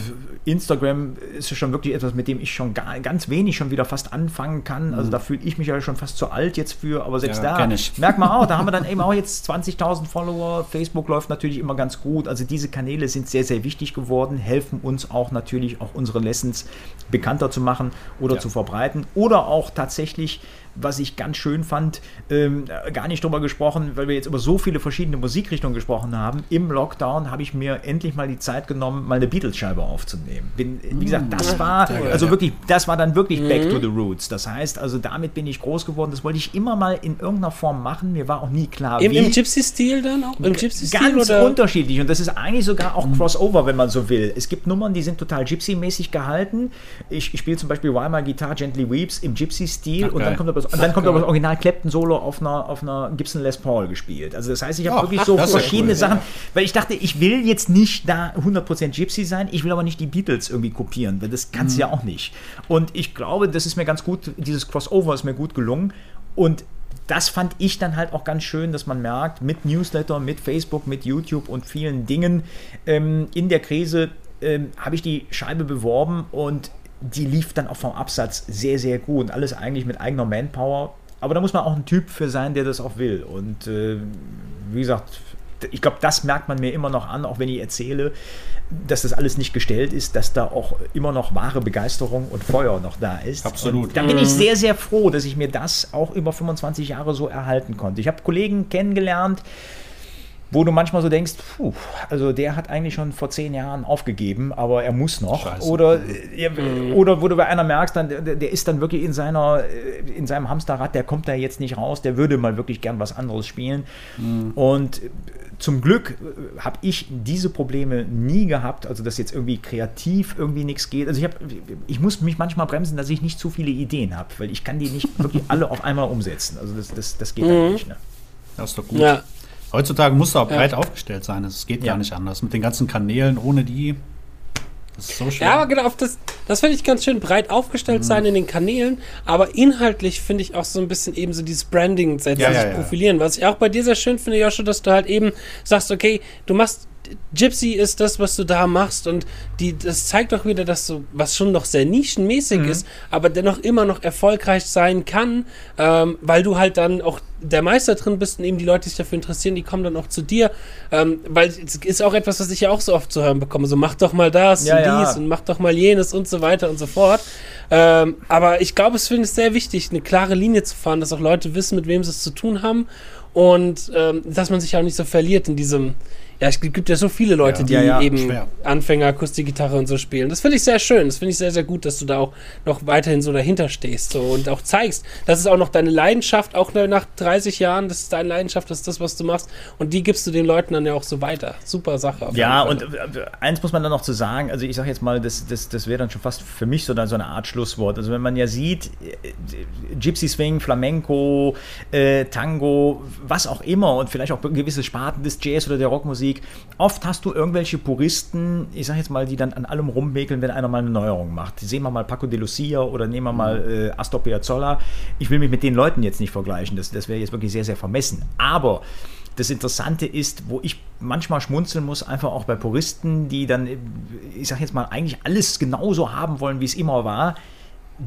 Speaker 3: Instagram ist ja schon wirklich etwas, mit dem ich schon gar, ganz wenig schon wieder fast anfangen kann. Also mhm. da fühle ich mich ja schon fast zu alt jetzt für, aber selbst ja, da merkt man auch, da haben wir dann [LAUGHS] eben auch jetzt 20.000 Follower. Facebook läuft natürlich immer ganz gut. Also diese Kanäle sind sehr, sehr wichtig geworden, helfen uns auch natürlich auch unsere Lessons bekannter zu machen oder ja. zu verbreiten oder auch tatsächlich was ich ganz schön fand, ähm, gar nicht drüber gesprochen, weil wir jetzt über so viele verschiedene Musikrichtungen gesprochen haben. Im Lockdown habe ich mir endlich mal die Zeit genommen, mal eine Beatles-Scheibe aufzunehmen. Bin, wie gesagt, das mm. war, also wirklich, das war dann wirklich back to mhm. the roots. Das heißt, also damit bin ich groß geworden. Das wollte ich immer mal in irgendeiner Form machen. Mir war auch nie klar,
Speaker 1: Im, wie. Im Gypsy-Stil dann auch? Im
Speaker 3: Gypsy-Stil? Ganz oder? unterschiedlich. Und das ist eigentlich sogar auch Crossover, wenn man so will. Es gibt Nummern, die sind total Gypsy-mäßig gehalten. Ich, ich spiele zum Beispiel Why My Guitar Gently Weeps im Gypsy-Stil und dann kommt aber das, und dann kommt aber das Original Clapton Solo auf einer, auf einer Gibson Les Paul gespielt. Also das heißt, ich habe oh, wirklich so verschiedene cool, Sachen, ja. weil ich dachte, ich will jetzt nicht da 100% Gypsy sein, ich will aber nicht die Beatles irgendwie kopieren, weil das kannst du mhm. ja auch nicht. Und ich glaube, das ist mir ganz gut, dieses Crossover ist mir gut gelungen und das fand ich dann halt auch ganz schön, dass man merkt, mit Newsletter, mit Facebook, mit YouTube und vielen Dingen ähm, in der Krise ähm, habe ich die Scheibe beworben und die lief dann auch vom Absatz sehr, sehr gut. Und alles eigentlich mit eigener Manpower. Aber da muss man auch ein Typ für sein, der das auch will. Und äh, wie gesagt, ich glaube, das merkt man mir immer noch an, auch wenn ich erzähle, dass das alles nicht gestellt ist, dass da auch immer noch wahre Begeisterung und Feuer noch da ist.
Speaker 2: Absolut.
Speaker 3: Und da bin ich sehr, sehr froh, dass ich mir das auch über 25 Jahre so erhalten konnte. Ich habe Kollegen kennengelernt, wo du manchmal so denkst, puh, also der hat eigentlich schon vor zehn Jahren aufgegeben, aber er muss noch. Scheiße. Oder, äh, mhm. oder wo du bei einer merkst, dann, der, ist dann wirklich in, seiner, äh, in seinem Hamsterrad, der kommt da jetzt nicht raus, der würde mal wirklich gern was anderes spielen. Mhm. Und zum Glück äh, habe ich diese Probleme nie gehabt, also dass jetzt irgendwie kreativ irgendwie nichts geht. Also ich, hab, ich muss mich manchmal bremsen, dass ich nicht zu viele Ideen habe, weil ich kann die nicht wirklich [LAUGHS] alle auf einmal umsetzen. Also das, das, das geht mhm. nicht. Ne?
Speaker 2: Das ist doch gut. Ja. Heutzutage muss er auch breit aufgestellt sein. Es geht ja. gar nicht anders. Mit den ganzen Kanälen, ohne die.
Speaker 1: Das ist so schwer. Ja, genau. Das, das finde ich ganz schön. Breit aufgestellt mhm. sein in den Kanälen. Aber inhaltlich finde ich auch so ein bisschen eben so dieses Branding, sich ja, ja, profilieren. Was ich auch bei dir sehr schön finde, Joshua, dass du halt eben sagst, okay, du machst Gypsy ist das, was du da machst und die, das zeigt doch wieder, dass du, was schon noch sehr nischenmäßig mhm. ist, aber dennoch immer noch erfolgreich sein kann, ähm, weil du halt dann auch der Meister drin bist und eben die Leute, die sich dafür interessieren, die kommen dann auch zu dir, ähm, weil es ist auch etwas, was ich ja auch so oft zu hören bekomme, so mach doch mal das ja, und dies ja. und mach doch mal jenes und so weiter und so fort. Ähm, aber ich glaube, es finde ich sehr wichtig, eine klare Linie zu fahren, dass auch Leute wissen, mit wem sie es zu tun haben und ähm, dass man sich auch nicht so verliert in diesem ja, es gibt ja so viele Leute, ja, die ja, ja, eben schwer. Anfänger Akustikgitarre und so spielen. Das finde ich sehr schön. Das finde ich sehr, sehr gut, dass du da auch noch weiterhin so dahinter stehst so, und auch zeigst, das ist auch noch deine Leidenschaft, auch nach 30 Jahren, das ist deine Leidenschaft, das ist das, was du machst. Und die gibst du den Leuten dann ja auch so weiter. Super Sache.
Speaker 3: Ja, und äh, eins muss man dann noch zu sagen, also ich sage jetzt mal, das, das, das wäre dann schon fast für mich so, dann so eine Art Schlusswort. Also wenn man ja sieht, äh, Gypsy Swing, Flamenco, äh, Tango, was auch immer und vielleicht auch gewisse Sparten des Jazz oder der Rockmusik, Musik. Oft hast du irgendwelche Puristen, ich sag jetzt mal, die dann an allem rummäkeln, wenn einer mal eine Neuerung macht. Sehen wir mal Paco de Lucia oder nehmen wir mal äh, Astor Piazzolla. Ich will mich mit den Leuten jetzt nicht vergleichen, das, das wäre jetzt wirklich sehr, sehr vermessen. Aber das Interessante ist, wo ich manchmal schmunzeln muss, einfach auch bei Puristen, die dann, ich sag jetzt mal, eigentlich alles genauso haben wollen, wie es immer war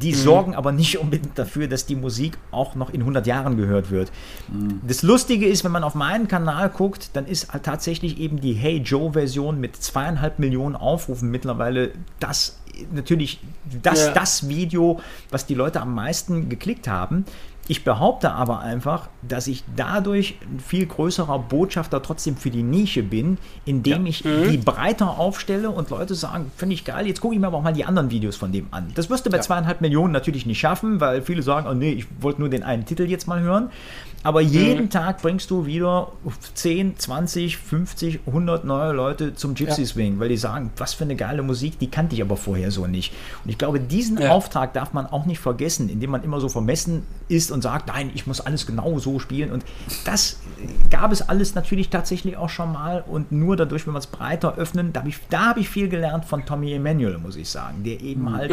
Speaker 3: die mhm. sorgen aber nicht unbedingt dafür, dass die Musik auch noch in 100 Jahren gehört wird. Mhm. Das Lustige ist, wenn man auf meinen Kanal guckt, dann ist halt tatsächlich eben die Hey Joe-Version mit zweieinhalb Millionen Aufrufen mittlerweile das natürlich das, ja. das Video, was die Leute am meisten geklickt haben. Ich behaupte aber einfach, dass ich dadurch ein viel größerer Botschafter trotzdem für die Nische bin, indem ich die breiter aufstelle und Leute sagen, finde ich geil, jetzt gucke ich mir aber auch mal die anderen Videos von dem an. Das wirst du bei zweieinhalb Millionen natürlich nicht schaffen, weil viele sagen, oh nee, ich wollte nur den einen Titel jetzt mal hören. Aber jeden Tag bringst du wieder 10, 20, 50, 100 neue Leute zum Gypsy
Speaker 1: Ja.
Speaker 3: Swing, weil die sagen, was für eine geile Musik, die kannte ich aber vorher so nicht. Und ich glaube, diesen
Speaker 1: Ja.
Speaker 3: Auftrag darf man auch nicht vergessen, indem man immer so vermessen ist und sagt, nein, ich muss alles genau so spielen. Und das gab es alles natürlich tatsächlich auch schon mal. Und nur dadurch, wenn wir es breiter öffnen, da habe ich, da habe ich viel gelernt von Tommy Emanuel, muss ich sagen, der eben halt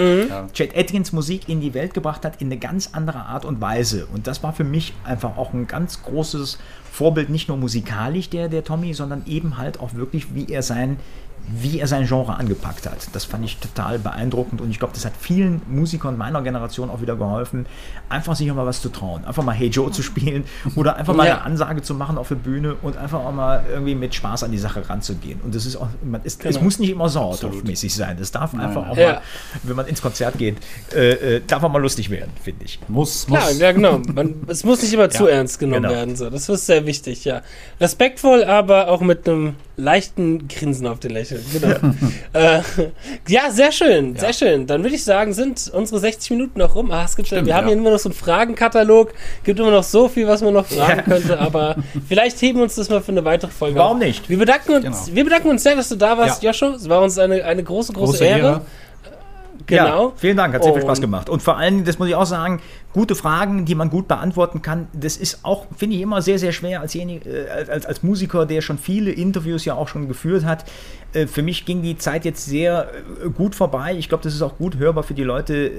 Speaker 3: Chet Atkins Musik in die Welt gebracht hat, in eine ganz andere Art und Weise. Und das war für mich einfach auch ein ganz großes Vorbild, nicht nur musikalisch der, der Tommy, sondern eben halt auch wirklich, wie er sein wie er sein Genre angepackt hat. Das fand ich total beeindruckend und ich glaube, das hat vielen Musikern meiner Generation auch wieder geholfen, einfach sich auch mal was zu trauen. Einfach mal Hey Joe zu spielen [LAUGHS] oder einfach mal
Speaker 1: Ja.
Speaker 3: eine Ansage zu machen auf der Bühne und einfach auch mal irgendwie mit Spaß an die Sache ranzugehen. Und das ist auch, man, es, es
Speaker 1: Genau.
Speaker 3: muss nicht immer sauerstoffmäßig sein. Es darf einfach auch
Speaker 1: Ja.
Speaker 3: mal, wenn man ins Konzert geht, äh, äh, darf auch mal lustig werden, finde ich.
Speaker 2: Muss, muss.
Speaker 1: Klar, ja, genau. Man, es muss nicht immer [LAUGHS] zu ernst genommen
Speaker 3: genau.
Speaker 1: werden. So. Das ist sehr wichtig, ja. Respektvoll, aber auch mit einem leichten Grinsen auf den Lächeln. Genau. [LAUGHS] äh, ja, sehr schön, sehr schön. Dann würde ich sagen, sind unsere 60 Minuten noch rum. Ah, es gibt,
Speaker 2: Stimmt,
Speaker 1: wir haben
Speaker 2: ja.
Speaker 1: hier immer noch so einen Fragenkatalog. gibt immer noch so viel, was man noch fragen könnte, aber vielleicht heben wir uns das mal für eine weitere Folge
Speaker 3: Warum
Speaker 1: auf.
Speaker 3: nicht?
Speaker 1: Wir bedanken uns,
Speaker 2: Genau.
Speaker 1: wir bedanken uns sehr, dass du da warst,
Speaker 2: Ja.
Speaker 1: Joshua. Es war uns eine, eine große, große,
Speaker 2: Große
Speaker 1: Ehre.
Speaker 2: Ehre.
Speaker 1: Genau.
Speaker 3: Ja, vielen Dank, hat sehr viel Spaß gemacht. Und vor allem, das muss ich auch sagen, gute Fragen, die man gut beantworten kann. Das ist auch, finde ich, immer sehr, sehr schwer als, äh, als, als Musiker, der schon viele Interviews ja auch schon geführt hat. Äh, Für mich ging die Zeit jetzt sehr äh, gut vorbei. Ich glaube, das ist auch gut hörbar für die Leute,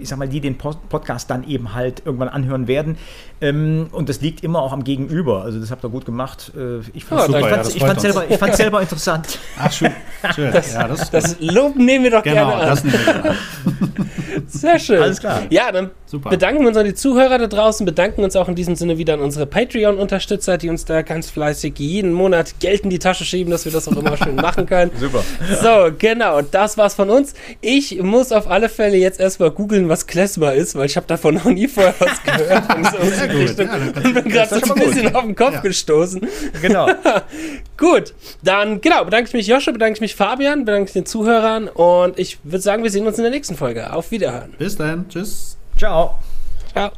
Speaker 3: ich sag mal, die den Podcast dann eben halt irgendwann anhören werden. Ähm, Und das liegt immer auch am Gegenüber. Also das habt ihr gut gemacht. Ich fand es.
Speaker 2: Ja, das
Speaker 3: ich
Speaker 2: uns.
Speaker 3: selber, ich selber interessant.
Speaker 2: Ach, schön. schön. ja, das,
Speaker 1: Das Lob nehmen wir doch
Speaker 2: genau,
Speaker 1: gerne an.
Speaker 2: das nehmen wir an.
Speaker 1: Sehr schön.
Speaker 3: Alles klar.
Speaker 1: Ja, dann
Speaker 2: Super.
Speaker 1: bedanken wir uns an die Zuhörer da draußen, bedanken uns auch in diesem Sinne wieder an unsere Patreon-Unterstützer, die uns da ganz fleißig jeden Monat Geld in die Tasche schieben, dass wir das auch immer schön machen können. [LAUGHS]
Speaker 3: Super.
Speaker 1: So, genau, das war's von uns. Ich muss auf alle Fälle jetzt erstmal googeln, was Klezmer ist, weil ich habe davon noch nie vorher was [LAUGHS] gehört. so.
Speaker 2: Ja,
Speaker 1: und bin gerade so ein
Speaker 3: mal gut.
Speaker 1: bisschen auf den Kopf
Speaker 2: Ja.
Speaker 1: gestoßen.
Speaker 3: Genau. [LAUGHS]
Speaker 1: Gut, dann genau, bedanke ich mich Josche, bedanke ich mich Fabian, bedanke ich den Zuhörern und ich würde sagen, wir sehen uns in der nächsten Folge. Auf Wiederhören.
Speaker 2: Bis dann. Tschüss.
Speaker 3: Ciao.
Speaker 1: Ciao.